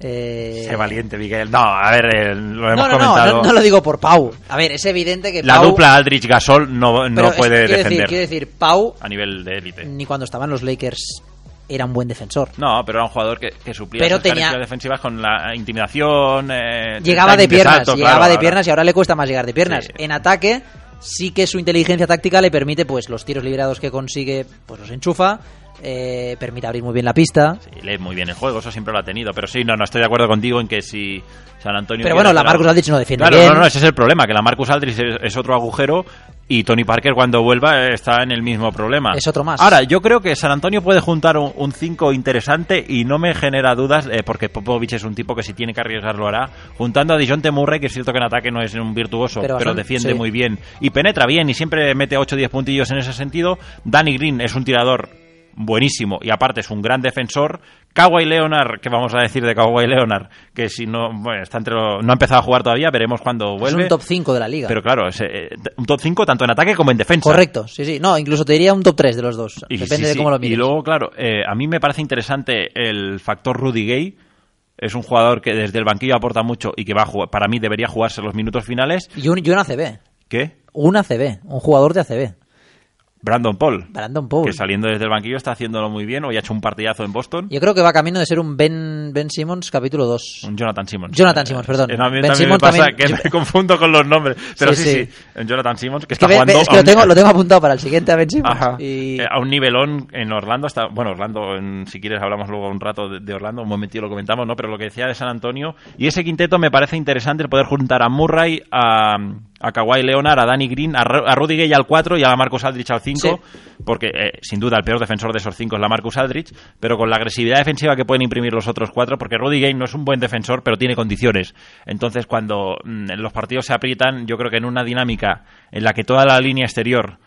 Eh, Sé valiente, Miguel. No, a ver, eh, lo hemos no, no, no, comentado. no, no lo digo por Pau. A ver, es evidente que La Pau- dupla Aldrich-Gasol no, no es- puede quiero decir- defender quiero decir, Pau, a nivel de élite. ni cuando estaban los Lakers, era un buen defensor. No, pero era un jugador que, que suplía Pero esas tenía- defensivas con la intimidación. eh, llegaba de piernas, salto, llegaba claro, de ahora- piernas y ahora le cuesta más llegar de piernas. Sí. En ataque, sí que su inteligencia táctica le permite, pues, los tiros liberados que consigue, pues los enchufa, eh, permite abrir muy bien la pista. Y lee muy bien el juego, eso siempre lo ha tenido. Pero sí, no, no estoy de acuerdo contigo en que si San Antonio. Pero bueno, la Marcus Aldridge no defiende Claro, bien. no, no, ese es el problema, que la Marcus Aldridge es, es otro agujero y Tony Parker cuando vuelva eh, está en el mismo problema. Es otro más. Ahora, yo creo que San Antonio puede juntar un 5 interesante y no me genera dudas, eh, porque Popovich es un tipo que si tiene que arriesgar lo hará, juntando a Dijon Murray, que es cierto que en ataque no es un virtuoso, Pero pero, son- defiende sí. muy bien y penetra bien y siempre mete 8 o 10 puntillos en ese sentido. Danny Green es un tirador buenísimo y aparte es un gran defensor. Kawhi Leonard, ¿qué vamos a decir de Kawhi Leonard? Que si no, bueno, está entre lo- no ha empezado a jugar todavía, veremos cuando Es vuelve. un top 5 de la liga. Pero claro, es, eh, un top 5 tanto en ataque como en defensa. Correcto, sí, sí. No, incluso te diría un top 3 de los dos. Y, Depende sí, de cómo lo Y mires. luego, claro, eh, a mí me parece interesante el factor Rudy Gay. Es un jugador que desde el banquillo aporta mucho y que va a jugar, para mí debería jugarse los minutos finales. Y un, y un ACB. ¿Qué? Un ACB. Un jugador de ACB. Brandon Paul. Brandon Paul. Que saliendo desde el banquillo está haciéndolo muy bien. Hoy ha hecho un partidazo en Boston. Yo creo que va camino de ser un Ben, ben Simmons capítulo 2. Un Jonathan Simmons. Jonathan Simmons, perdón. Eh, no, a mí Ben también Simmons me pasa también- que me confundo con los nombres. Pero Sí, sí, sí. sí. En Jonathan Simmons, que Es que, está jugando es que a lo, un- tengo, lo tengo apuntado para el siguiente a Ben Simmons. Y... Eh, a un nivelón en Orlando. Está, bueno, Orlando, en- si quieres hablamos luego un rato de, de Orlando, un momentito lo comentamos, ¿no? Pero lo que decía de San Antonio. Y ese quinteto me parece interesante el poder juntar a Murray, a, a Kawhi Leonard, a Danny Green, a, a Rudy Gay al 4 y a Marcus Aldrich al 5. Porque, eh, sin duda, el peor defensor de esos 5 es la Marcus Aldrich. Pero con la agresividad defensiva que pueden imprimir los otros 4, porque Rudy Gay no es un buen defensor, pero tiene condiciones. Entonces, cuando mm, los partidos se aprietan, yo creo que en una dinámica en la que toda la línea exterior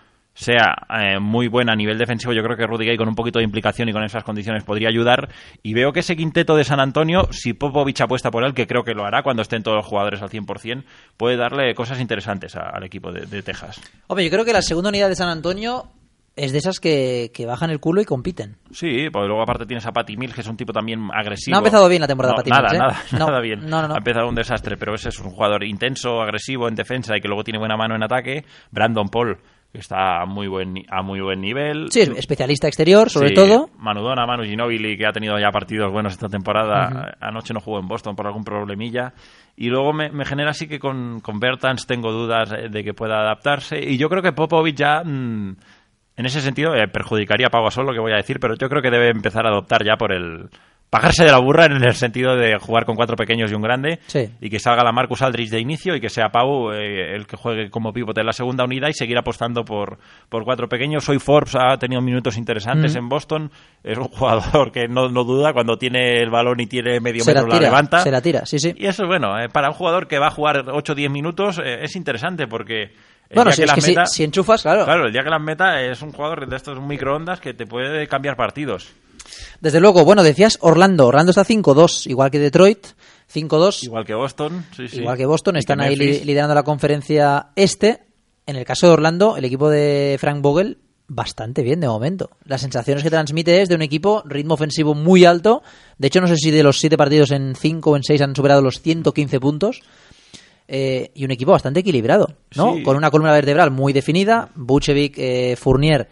sea eh, muy buena a nivel defensivo, yo creo que Rudy Gay con un poquito de implicación y con esas condiciones podría ayudar. Y veo que ese quinteto de San Antonio, si Popovich apuesta por él, que creo que lo hará cuando estén todos los jugadores al 100%, puede darle cosas interesantes a- al equipo de, de Texas. Hombre, yo creo que la segunda unidad de San Antonio es de esas que, que bajan el culo y compiten. Sí, porque luego aparte tienes a Patty Mills, que es un tipo también agresivo. No ha empezado bien la temporada No, Patty nada, Mills, ¿eh? Nada, No, nada bien. no, no, no. Ha empezado un desastre, pero ese es un jugador intenso, agresivo en defensa y que luego tiene buena mano en ataque. Brandon Paul, que está a muy buen, a muy buen nivel. Sí, es especialista exterior, sobre Sí, todo. Manudona, Manu Ginobili, que ha tenido ya partidos buenos esta temporada. Anoche no jugó en Boston por algún problemilla. Y luego me, me genera así que con, con Bertans tengo dudas eh, de que pueda adaptarse. Y yo creo que Popovich ya, mm, en ese sentido, eh, perjudicaría a Pau Gasol lo que voy a decir, pero yo creo que debe empezar a adoptar ya por el pagarse de la burra en el sentido de jugar con cuatro pequeños y un grande Sí. y que salga la Marcus Aldridge de inicio y que sea Pau eh, el que juegue como pivote en la segunda unidad y seguir apostando por, por cuatro pequeños. Hoy Forbes ha tenido minutos interesantes Mm. en Boston. Es un jugador que no, no duda cuando tiene el balón y tiene medio Se la metro la, tira, levanta. se la tira, sí, sí. Y eso es bueno. eh, para un jugador que va a jugar 8 o 10 minutos eh, es interesante porque... el Bueno, si que es si- meta- si enchufas, claro. Claro, el día que las meta es un jugador de estos microondas que te puede cambiar partidos. Desde luego, bueno, decías Orlando. Orlando está 5-2, igual que Detroit. 5-2. Igual que Boston. Sí, sí. Igual que Boston, Y están que ahí li- liderando la conferencia este. En el caso de Orlando, el equipo de Frank Vogel, bastante bien de momento. Las sensaciones que transmite es de un equipo ritmo ofensivo muy alto. De hecho, no sé si de los siete partidos en 5 o en 6 han superado los 115 puntos. Eh, y un equipo bastante equilibrado, ¿no? Sí. Con una columna vertebral muy definida. Buchevic, eh, Fournier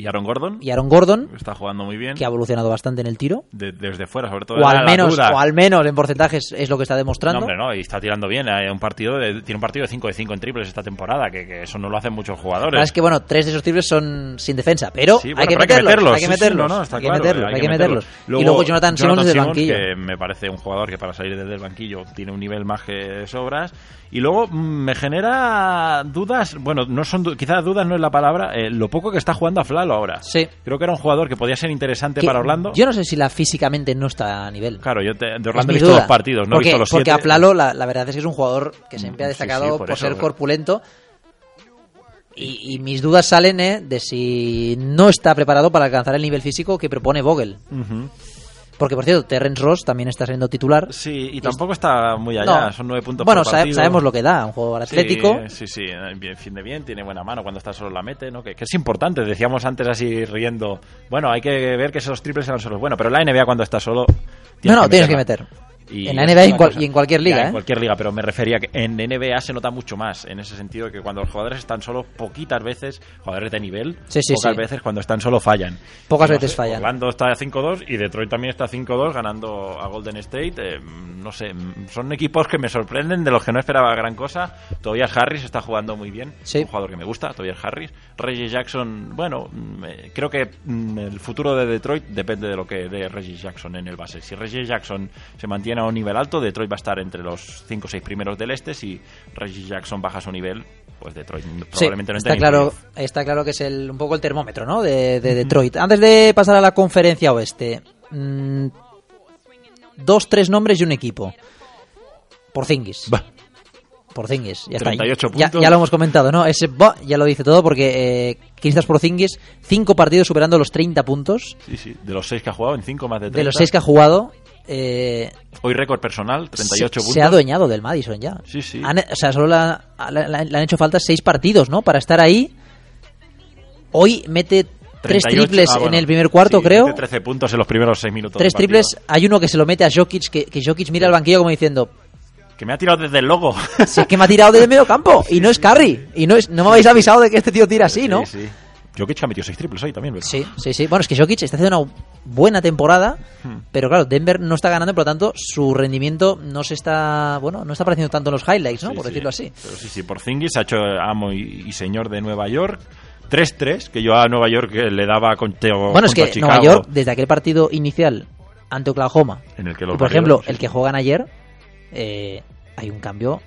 Y Aaron Gordon. y Aaron Gordon, Está jugando muy bien. que ha evolucionado bastante en el tiro. de- desde fuera, sobre todo. O al, menos, o al menos en porcentajes es lo que está demostrando. No, hombre, no, y está tirando bien. Hay un partido de- tiene un partido de 5 de 5 en triples esta temporada, que, que eso no lo hacen muchos La jugadores. verdad es que, bueno, tres de esos triples son sin defensa, pero, Sí, hay, que pero meterlos, hay que sí, sí, meterlos, no, hay que claro, meterlos, hay que meterlos. y luego Jonathan Simmons desde el banquillo. que me parece un jugador que para salir desde el banquillo tiene un nivel más que sobras. Y luego mm, me genera dudas, bueno, no son quizás dudas no es la palabra, eh, lo poco que está jugando a Flalo ahora. Sí. Creo que era un jugador que podía ser interesante Que para Orlando. Yo no sé si la físicamente no está a nivel. Claro, yo te- de Orlando he visto duda. dos partidos, no porque, he visto los Porque siete. a Plalo la, la verdad es que es un jugador que siempre ha Sí, sí, destacado por por, eso. ser corpulento. Y, y mis dudas salen eh, de si no está preparado para alcanzar el nivel físico que propone Vogel. Ujú. Porque, por cierto, Terrence Ross también está siendo titular. Sí, y tampoco está muy allá, No. son nueve puntos Bueno, por sabe- sabemos lo que da, un jugador atlético. Sí, sí, sí, eh, bien, fin de bien, tiene buena mano cuando está solo la mete, ¿no? Que, que es importante, decíamos antes así riendo, bueno, hay que ver que esos triples eran solos. Bueno, pero la NBA cuando está solo... No, no, tienes que meter. Y En la NBA y cosa. y en cualquier liga, Ya, ¿eh? En cualquier liga, pero me refería que en NBA se nota mucho más, en ese sentido que cuando los jugadores están solos, poquitas veces, jugadores de nivel, Sí, sí, pocas sí. veces cuando están solo fallan. Pocas No veces sé, fallan. Orlando está a 5-2 y Detroit también está a 5-2 ganando a Golden State. eh, no sé, son equipos que me sorprenden, de los que no esperaba gran cosa. Tobias Harris está jugando muy bien, un jugador que me gusta, Tobias Harris. Reggie Jackson, bueno, mm, eh, creo que mm, el futuro de Detroit depende de lo que de Reggie Jackson en el base. Si Reggie Jackson se mantiene a un nivel alto, Detroit va a estar entre los 5 o 6 primeros del este. Si Reggie Jackson baja su nivel, pues Detroit Sí, probablemente no está claro, está claro que es el, un poco el termómetro, ¿no? De, de Detroit. Antes de pasar a la conferencia oeste, mm, dos, tres nombres y un equipo. Porzingis. Porzingis, ya está. 38 Ya, puntos. ya lo hemos comentado, ¿no? Ese bah, ya lo dice todo porque eh, Kristaps Porzingis, cinco partidos superando los 30 puntos. Sí, sí, de los 6 que ha jugado, en 5 más de 30. De los seis que ha jugado, eh, Hoy récord personal, 38 se, puntos. se ha adueñado del Madison ya. Sí, sí. Han- o sea, solo la- la- la- le han hecho falta seis partidos, ¿no? Para estar ahí. Hoy mete tres 38, triples ah, bueno, en el primer cuarto, sí, creo. mete 13 puntos en los primeros 6 minutos. Tres triples. Hay uno que se lo mete a Jokic, que, que Jokic mira al banquillo como diciendo, Que me ha tirado desde el logo. si es que me ha tirado desde el medio campo. y no es Curry. Y no, es, no me habéis avisado de que este tío tira así, ¿no? Sí, sí. Jokic ha metido 6 triples hoy también, ¿verdad? Sí, sí, sí. Bueno, es que Jokic está haciendo una buena temporada, Hmm. pero claro, Denver no está ganando, por lo tanto, su rendimiento no se está, bueno, no está apareciendo tanto en los highlights, ¿no? Sí, por sí. decirlo así. Pero sí, sí, por Zingis ha hecho amo y, y señor de Nueva York. 3-3, que yo a Nueva York eh, le daba con Teo. Bueno, es que Chicago, Nueva York, desde aquel partido inicial ante Oklahoma, En el que y los por barrieron, ejemplo, sí. el que juegan ayer, eh, hay un cambio,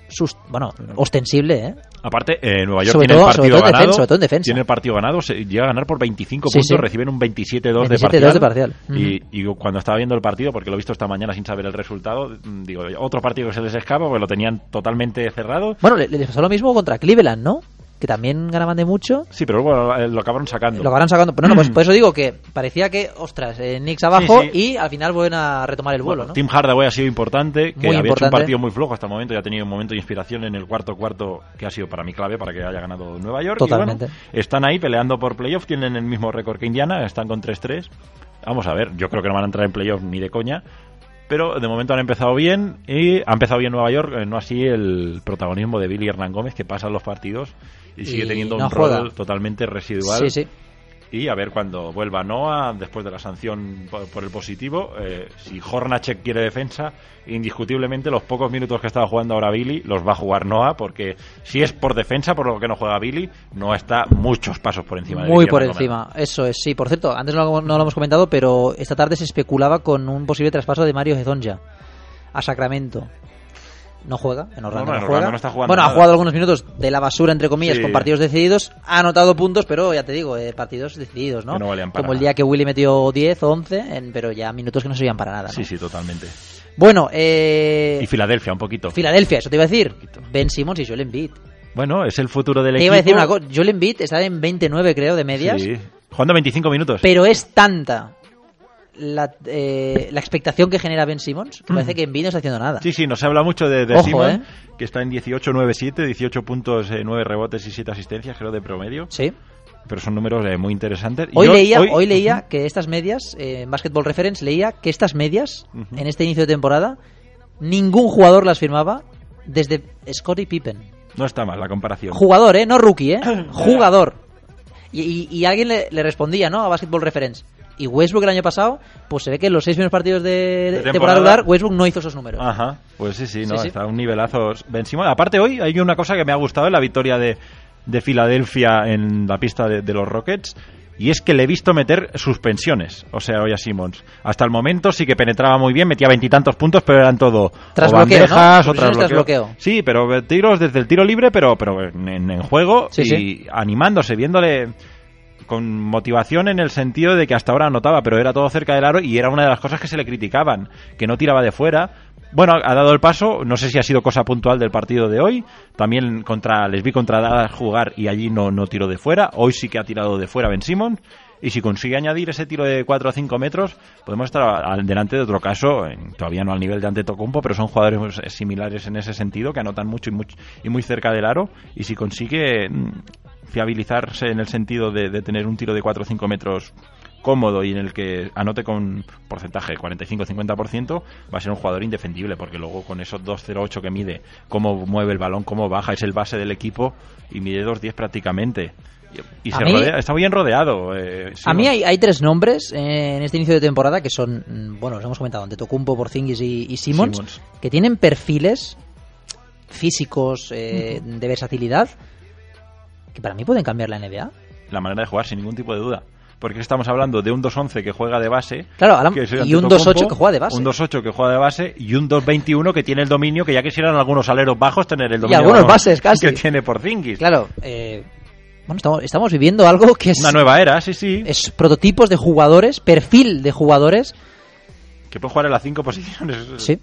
bueno, ostensible, ¿eh? Aparte, eh, Nueva York Sobre tiene todo- el sobre partido todo ganado. defensa, sobre todo en defensa. Tiene el partido ganado, se llega a ganar por 25 Sí, puntos, sí. reciben un 27-2 de 27-2 parcial. de parcial. Y, y cuando estaba viendo el partido, porque lo he visto esta mañana sin saber el resultado, mm, digo, otro partido que se les escapa, porque lo tenían totalmente cerrado. Bueno, le, les pasó lo mismo contra Cleveland, ¿no? Que también ganaban de mucho. Sí, pero luego eh, lo acabaron sacando. Lo acabaron sacando. Pero no, pues por eso digo que parecía que, ostras, eh, Knicks abajo Sí, sí. y al final vuelven a retomar el vuelo, Bueno, ¿no? Tim Hardaway ha sido importante, que Muy había hecho un partido muy flojo hasta el momento y ha tenido un momento de inspiración en el cuarto cuarto que ha sido para mí clave para que haya ganado Nueva York. Y Totalmente. bueno, están ahí peleando por playoff, tienen el mismo récord que Indiana, están con 3-3. Vamos a ver, yo creo que no van a entrar en playoff ni de coña. Pero de momento han empezado bien y ha empezado bien Nueva York, eh, no así el protagonismo de Billy Hernán Gómez que pasa los partidos y sigue teniendo no un rol totalmente residual. Sí, sí. Y a ver cuando vuelva Noah, después de la sanción por, por el positivo, eh, si Hornacek quiere defensa, indiscutiblemente los pocos minutos que estaba jugando ahora Billy los va a jugar Noah, porque si es por defensa, por lo que no juega Billy, Noah está muchos pasos por encima de Muy por encima, eso es, sí. Por cierto, antes no, lo- no lo hemos comentado, pero esta tarde se especulaba con un posible traspaso de Mario Hezonja a Sacramento. No juega, en Orlando No, juega. Orlando está jugando bueno, ha jugado algunos minutos de la basura, entre comillas, Sí. con partidos decididos. Ha anotado puntos, pero ya te digo, eh, partidos decididos, ¿no? Valían para Como el día que Willy metió 10 o 11, en- pero ya minutos que no servían para nada. Sí, sí, totalmente. Bueno, eh, Y Filadelfia, un poquito. Filadelfia, eso te iba a decir. Ben Simmons y Joel Embiid. Bueno, es el futuro del Te equipo. iba a decir una cosa, Joel Embiid está en 29, creo, de medias. Sí, jugando 25 minutos. Pero es tanta la, eh, la expectación que genera Ben Simmons que parece que Embiid no está haciendo nada. Sí, sí, nos habla mucho de, de Ojo, Simmons, ¿eh? que está en 18-9-7, 18 puntos, eh, 9 rebotes y 7 asistencias, creo, de promedio. Sí. Pero son números eh, muy interesantes. Hoy yo- leía, hoy, leía que estas medias, eh, en Basketball Reference, leía que estas medias, en este inicio de temporada, ningún jugador las firmaba desde Scottie Pippen. No está mal la comparación. Jugador, ¿eh? No rookie, ¿eh? Jugador. Y, y- y alguien le, le respondía, ¿no? A Basketball Reference. Y Westbrook el año pasado, pues se ve que en los seis primeros partidos de, de temporada regular, Westbrook no hizo esos números. Ajá, pues sí, sí, no, Sí, sí. está un nivelazo Ben. Aparte hoy hay una cosa que me ha gustado en la victoria de, de Filadelfia en la pista de, de los Rockets. Y es que le he visto meter suspensiones, o sea, hoy a Simmons. Hasta el momento sí que penetraba muy bien, metía veintitantos puntos, pero eran todo Tras o bloqueo, ¿no? bandejas, o tras bloqueo. bloqueo. Sí, pero tiros desde el tiro libre, pero, pero en, en- en juego Sí, y sí. animándose, viéndole con motivación en el sentido de que hasta ahora anotaba, pero era todo cerca del aro y era una de las cosas que se le criticaban, que no tiraba de fuera. Bueno, ha dado el paso, no sé si ha sido cosa puntual del partido de hoy, también contra les vi contra Dallas jugar y allí no, no tiró de fuera, hoy sí que ha tirado de fuera Ben Simmons y si consigue añadir ese tiro de 4 o 5 metros, podemos estar delante de otro caso, todavía no al nivel de Antetokounmpo, pero son jugadores similares en ese sentido, que anotan mucho y, much- y muy cerca del aro, y si consigue mm, fiabilizarse en el sentido de, de tener un tiro de 4 o 5 metros cómodo y en el que anote con porcentaje 45-50%, va a ser un jugador indefendible, porque luego con esos 2.08 que mide, cómo mueve el balón, cómo baja, es el base del equipo y mide 2.10 prácticamente. Y, se mí- rodea- está bien rodeado. eh, A mí hay, hay tres nombres eh, en este inicio de temporada que son, mm, bueno, los hemos comentado, Antetokounmpo, Porzingis y, y Simmons, Simmons. que tienen perfiles físicos eh, de versatilidad que para mí pueden cambiar la NBA. la manera de jugar sin ningún tipo de duda. Porque estamos hablando de un 2-11 que juega de base. Claro, Alan, y un Antetokounmpo, 2-8 que juega de base. Un 2-8 que juega de base y un 2-21 que tiene el dominio, que ya quisieran algunos aleros bajos tener el dominio. algunos vamos, bases, casi. Que tiene por Zingis. Claro, eh, bueno, estamos, estamos viviendo algo que es, Una nueva era, sí, sí. es prototipos de jugadores, perfil de jugadores. Que puede jugar en las cinco posiciones. Sí.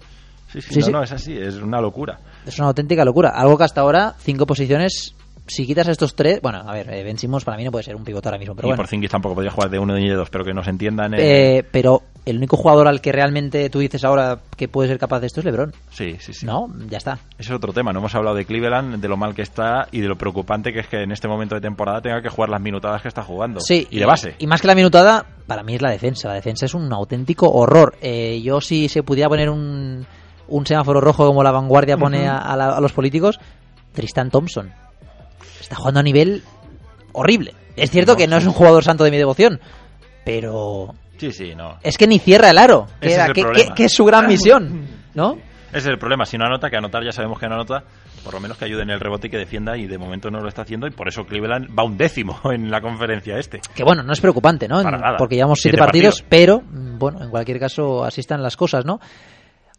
Sí, sí, Sí, no, sí. no, es así, es una locura. Es una auténtica locura. Algo que hasta ahora, cinco posiciones, si quitas a estos tres, bueno, a ver, eh, Ben Simmons para mí no puede ser un pivote ahora mismo, pero y bueno. por Zingis tampoco podría jugar de uno ni de dos, pero que nos entiendan. eh, Eh, pero el único jugador al que realmente tú dices ahora que puede ser capaz de esto es LeBron. Sí, sí, sí. No, ya está. Ese es otro tema. No hemos hablado de Cleveland, de lo mal que está y de lo preocupante que es que en este momento de temporada tenga que jugar las minutadas que está jugando. Sí, Y de base. Y más que la minutada, para mí es la defensa. La defensa es un auténtico horror. Eh, yo si se pudiera poner un, un semáforo rojo como la vanguardia pone a la- a los políticos, Tristan Thompson. Está jugando a nivel horrible. Es cierto No, que no sí. es un jugador santo de mi devoción, pero Sí, sí, no. es que ni cierra el aro, que, era- es el que- que es su gran misión, ¿no? Ese es el problema. Si no anota, que anotar ya sabemos que no anota, por lo menos que ayude en el rebote y que defienda y de momento no lo está haciendo y por eso Cleveland va un décimo en la conferencia este. Que bueno, no es preocupante, ¿no? Para nada. Porque llevamos siete, Siete partidos, partidos. pero mm, bueno, en cualquier caso así están las cosas, ¿no?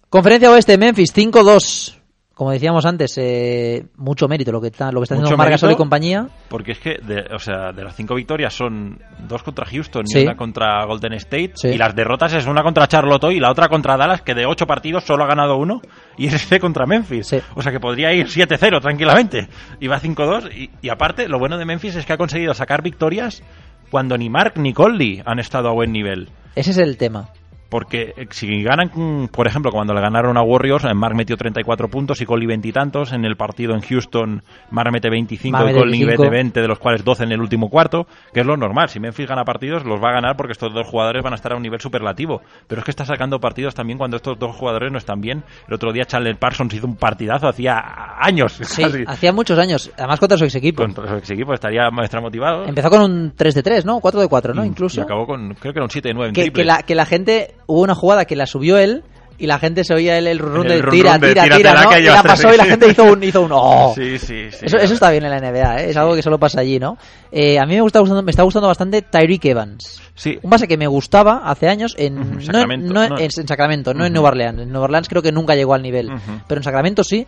Conferencia Oeste, Memphis 5-2. Como decíamos antes, eh, mucho mérito lo que está, lo que está Mucho haciendo Margasol y compañía. Porque es que, de, o sea, de las cinco victorias son dos contra Houston Sí. y una contra Golden State. Sí. Y las derrotas es una contra Charlotte y la otra contra Dallas, que de ocho partidos solo ha ganado uno. Y es este contra Memphis. O sea que podría ir 7-0 tranquilamente. Y va 5-2. Y, y aparte, lo bueno de Memphis es que ha conseguido sacar victorias cuando ni Mark ni Conley han estado a buen nivel. Ese es el tema. Porque eh, si ganan, mm, por ejemplo, cuando le ganaron a Warriors, eh, Mark metió 34 puntos y Conley veintitantos. En el partido en Houston, Mark mete 25 Mark y Conley 25. mete 20, de los cuales 12 en el último cuarto, que es lo normal. Si Memphis gana partidos, los va a ganar porque estos dos jugadores van a estar a un nivel superlativo. Pero es que está sacando partidos también cuando estos dos jugadores no están bien. El otro día Chandler Parsons hizo un partidazo, hacía años. Sí, casi. hacía muchos años, además contra su ex equipo. Contra su ex equipo estaría extra motivado. Empezó con un 3 de 3, ¿no? 4 de 4, ¿no? Y Incluso. acabó con, creo que era un 7 de 9 en que, que triples. la, que la gente, hubo una jugada que la subió él y la gente se oía el, el run de tira, tira, tira, ¿no? Y la pasó y la gente hizo un, hizo un ¡oh! Sí, sí, sí. Eso, eso está bien en la NBA, ¿eh? es algo que solo pasa allí, ¿no? Eh, a mí me, gusta gustando, me está gustando bastante Tyreek Evans. Sí. Un base que me gustaba hace años en, Ujú, no en- Sacramento, no en, en Sacramento, no en. Nueva Orleans. En Nueva Orleans creo que nunca llegó al nivel, Ujú. pero en Sacramento sí.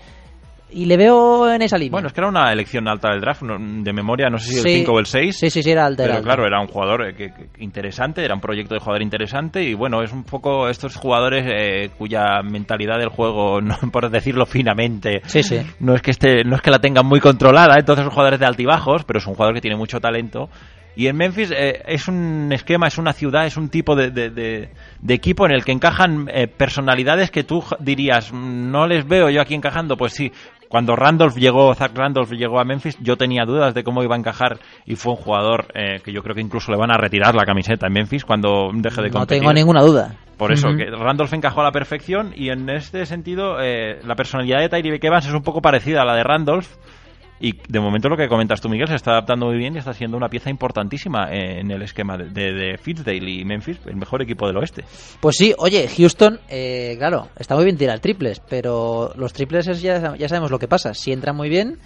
Y le veo en esa línea. Bueno, es que era una elección alta del draft, de memoria, no sé si el Sí. 5 o el 6. Sí, sí, sí, era alta, Pero era alta. claro, era un jugador eh, que, que- interesante, era un proyecto de jugador interesante y bueno, es un poco estos jugadores eh, cuya mentalidad del juego, no, por decirlo finamente, Sí, sí. no es que esté, no es que la tengan muy controlada, entonces son jugadores de altibajos, pero es un jugador que tiene mucho talento. Y en Memphis eh, es un esquema, es una ciudad, es un tipo de, de- de- de equipo en el que encajan eh, personalidades que tú dirías, "Mm, no les veo yo aquí encajando. Pues sí, cuando Randolph llegó, Zach Randolph llegó a Memphis, yo tenía dudas de cómo iba a encajar y fue un jugador eh, que yo creo que incluso le van a retirar la camiseta en Memphis cuando deje de No competir. tengo ninguna duda. Por eso, que Randolph encajó a la perfección y en este sentido eh, la personalidad de Tyree Evans es un poco parecida a la de Randolph y de momento lo que comentas tú, Miguel, se está adaptando muy bien y está siendo una pieza importantísima en el esquema de, de, de Fitzdale y Memphis, el mejor equipo del oeste. Pues sí, oye, Houston, eh, claro, está muy bien tirar triples, pero los triples es ya, ya sabemos lo que pasa. Si entran muy bien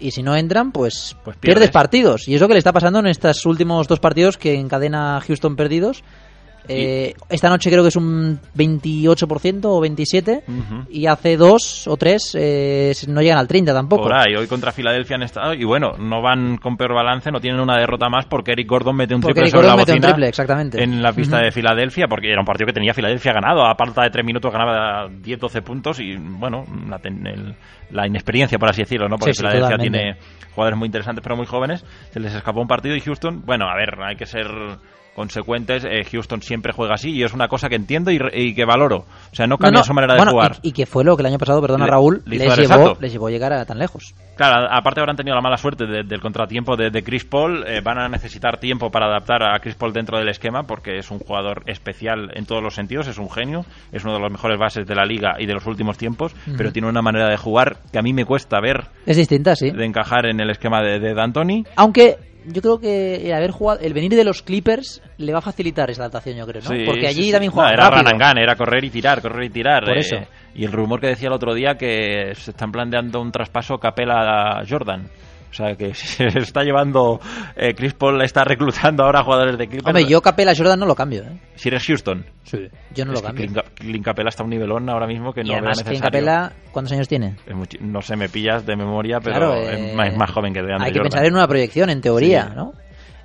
y si no entran, pues, pierdes. pierdes partidos. Y es lo que le está pasando en estos últimos dos partidos que encadena Houston perdidos. Eh, esta noche creo que es un 28% o 27% Ujú. y hace dos o tres eh, no llegan al 30 tampoco. Por ahí, hoy contra Filadelfia han estado y bueno, no van con peor balance, no tienen una derrota más porque Eric Gordon mete un Porque triple Eric sobre la Gordon bocina triple, exactamente. en la pista Ujú. de Filadelfia porque era un partido que tenía Filadelfia ganado, a falta de tres minutos ganaba 10-12 puntos y bueno, la, ten- el- la inexperiencia por así decirlo, ¿no? Porque Sí, sí, Filadelfia totalmente. tiene jugadores muy interesantes pero muy jóvenes, se les escapó un partido y Houston, bueno, a ver, hay que ser consecuentes, eh, Houston siempre juega así y es una cosa que entiendo y, que valoro, o sea, no cambia no, su manera bueno, de jugar. Y, y que fue lo que el año pasado, perdona Le- Raúl, le les llevó, les llevó a llegar a tan lejos. Claro, aparte habrán tenido la mala suerte de- del contratiempo de, de Chris Paul. eh, van a necesitar tiempo para adaptar a Chris Paul dentro del esquema porque es un jugador especial en todos los sentidos, es un genio, es uno de los mejores bases de la liga y de los últimos tiempos, pero tiene una manera de jugar que a mí me cuesta ver Es distinta, sí. de encajar en el esquema de, de D'Antoni. Aunque yo creo que el haber jugado, el venir de los Clippers le va a facilitar esa adaptación, yo creo, ¿no? Sí, Porque allí sí, sí. también No, juega era gun, era correr y tirar, correr y tirar. Por eh, eso. Y el rumor que decía el otro día que se están planteando un traspaso Capela a Jordan. O sea, que se está llevando. eh, Chris Paul está reclutando ahora jugadores de Clippers. Hombre, yo Capela Jordan no lo cambio, ¿eh? Si eres Houston. Sí. Yo no Es lo cambio. Clint, Cap- Clint Capela está a un nivelón ahora mismo que y no veo además, Clint necesario. Capela, ¿cuántos años tiene? No sé, me pillas de memoria, pero Claro, es, eh, más, es más joven que de Hay que pensar en una proyección, en teoría, Sí. ¿no?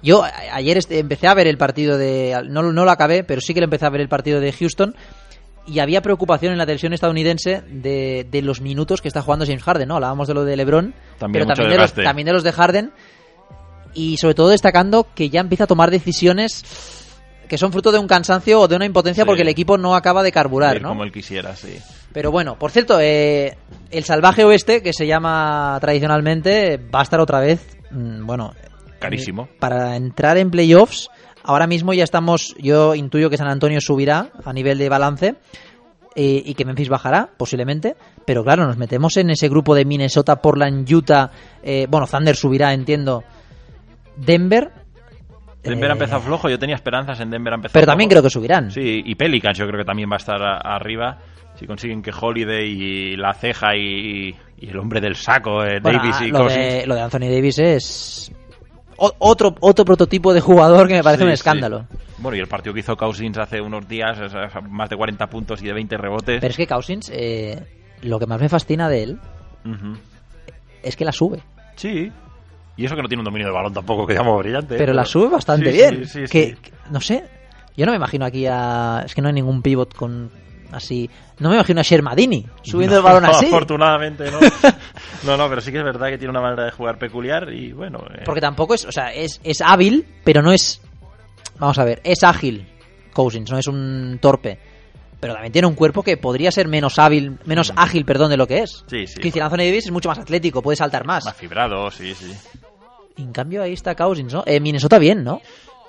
Yo ayer este- empecé a ver el partido de... No, no lo acabé, pero sí que lo empecé a ver el partido de Houston y había preocupación en la televisión estadounidense de, de los minutos que está jugando James Harden, ¿no? Hablábamos de lo de LeBron, También pero también de, los, también de los de Harden y sobre todo destacando que ya empieza a tomar decisiones que son fruto de un cansancio o de una impotencia Sí. porque el equipo no acaba de carburar, ¿no? Como él quisiera, sí. Pero bueno, por cierto, eh, el salvaje oeste, que se llama tradicionalmente, va a estar otra vez, mm, bueno, Carísimo. eh, para entrar en playoffs. Ahora mismo ya estamos, yo intuyo que San Antonio subirá a nivel de balance eh, y que Memphis bajará, posiblemente. Pero claro, nos metemos en ese grupo de Minnesota, Portland, Utah. eh, bueno, Thunder subirá, entiendo. Denver. Denver eh, ha empezado flojo, yo tenía esperanzas en Denver ha empezado Pero también flojo. creo que subirán. Sí, y Pelicans yo creo que también va a estar a- arriba. Si consiguen que Holiday y la ceja y, y el hombre del saco, eh, Bueno, Davis ah, y lo, Cousins. de, lo de Anthony Davis es o- otro, otro prototipo de jugador que me parece Sí, un sí. escándalo. Bueno, y el partido que hizo Cousins hace unos días, o sea, más de 40 puntos y de 20 rebotes. Pero es que Cousins, eh, lo que más me fascina de él es que la sube. Sí. Y eso que no tiene un dominio de balón tampoco, que digamos brillante. ¿eh? Pero la sube bastante Sí, bien. que- no sé, yo no me imagino aquí a... Es que no hay ningún pivot con así... No me imagino a Shermadini subiendo el No, balón así. Afortunadamente, no. no, no, pero sí que es verdad que tiene una manera de jugar peculiar y bueno. eh, Porque tampoco es... O sea, es, es hábil, pero no es... Vamos a ver, es ágil Cousins, no es un torpe. pero también tiene un cuerpo que podría ser menos hábil, menos ágil, perdón, de lo que es. Sí, sí. Cristian Anthony Davis es mucho más atlético, puede saltar más. Más fibrado, sí, sí. En cambio, ahí está Cousins, ¿no? Eh, Minnesota bien, ¿no?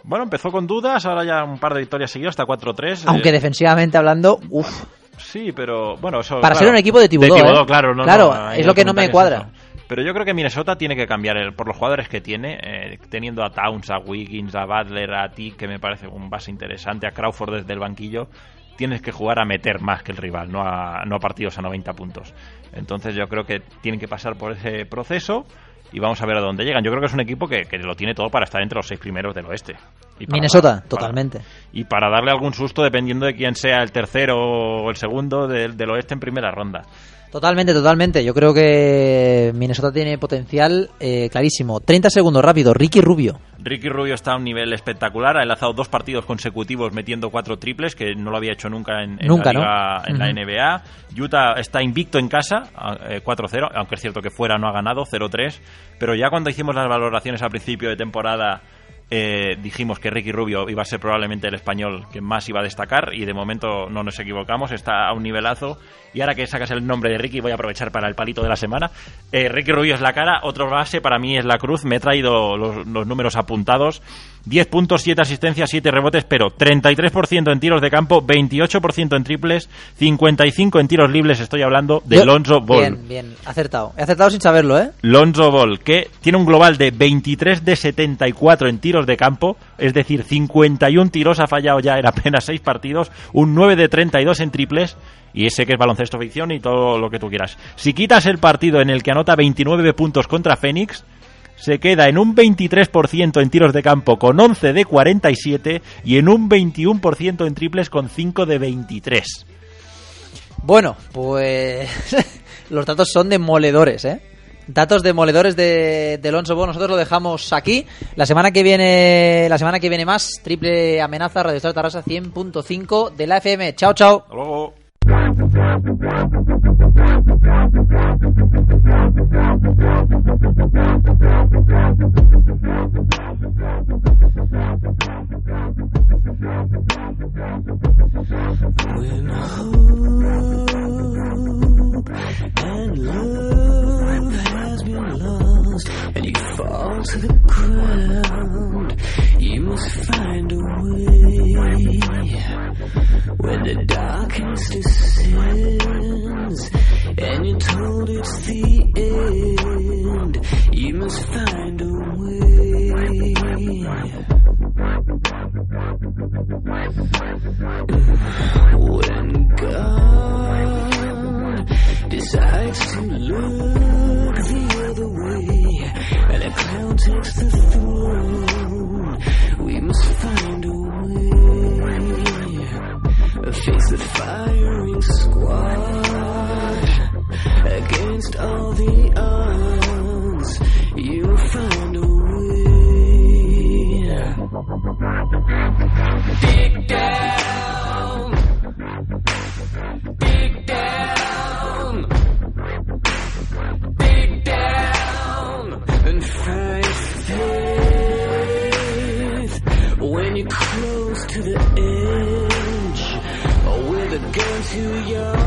Bueno, empezó con dudas, ahora ya un par de victorias seguidas, hasta 4-3. Aunque eh, defensivamente hablando, uff. Sí, pero bueno, eso. Para claro, ser un equipo de Thibodeau, ¿eh? claro, no, Claro, no, ahí es lo que no me cuadra. eso. Pero yo creo que Minnesota tiene que cambiar el- por los jugadores que tiene, eh, teniendo a Towns, a Wiggins, a Butler, a T, que me parece un base interesante, a Crawford desde el banquillo. Tienes que jugar a meter más que el rival, no a, no a partidos a 90 puntos. Entonces yo creo que tienen que pasar por ese proceso y vamos a ver a dónde llegan. Yo creo que es un equipo que, que lo tiene todo para estar entre los seis primeros del oeste. Y para- Minnesota, para- totalmente. y para darle algún susto dependiendo de quién sea el tercero o el segundo del, del oeste en primera ronda. Totalmente, totalmente. Yo creo que Minnesota tiene potencial eh, clarísimo. 30 segundos rápido. Ricky Rubio. Ricky Rubio está a un nivel espectacular, ha enlazado dos partidos consecutivos metiendo cuatro triples, que no lo había hecho nunca en, en Nunca, la, liga- ¿no? en la Ujú. NBA. Utah está invicto en casa, a- eh, 4-0, aunque es cierto que fuera no ha ganado, 0-3. Pero ya cuando hicimos las valoraciones al principio de temporada, eh, dijimos que Ricky Rubio iba a ser probablemente el español que más iba a destacar y de momento no nos equivocamos, está a un nivelazo. Y ahora que sacas el nombre de Ricky, voy a aprovechar para el palito de la semana. Eh, Ricky Rubio es la cara, otro base para mí es la cruz. Me he traído los, los números apuntados. 10 puntos, 7 asistencias, 7 rebotes, pero 33% en tiros de campo, 28% en triples, 55 en tiros libres. Estoy hablando de Yo- Lonzo Ball. Bien, bien. Acertado. He acertado sin saberlo, ¿eh? Lonzo Ball, que tiene un global de 23 de 74 en tiros de campo, es decir, 51 tiros ha fallado ya en apenas 6 partidos, un 9 de 32 en triples, y ese que es baloncesto ficción y todo lo que tú quieras. Si quitas el partido en el que anota 29 puntos contra Phoenix, se queda en un 23% en tiros de campo con 11 de 47 y en un 21% en triples con 5 de 23. Bueno, pues los datos son demoledores, ¿eh? Datos demoledores de, de Alonso Bo. Nosotros lo dejamos aquí. La semana que viene, la semana que viene más, triple amenaza, Radio Star Tarrasa 100.5 de la FM. Chao, chao. Hasta luego. and love has been lost lost and you fall to the ground, you must find a way. When the darkness descends and you're told it's the end, you must find a way. Mm. When God decides to look the other way and a clown takes the throne, we must find a way. Face the firing squad against all the odds. You'll find a way. Dig down. Dig down. To your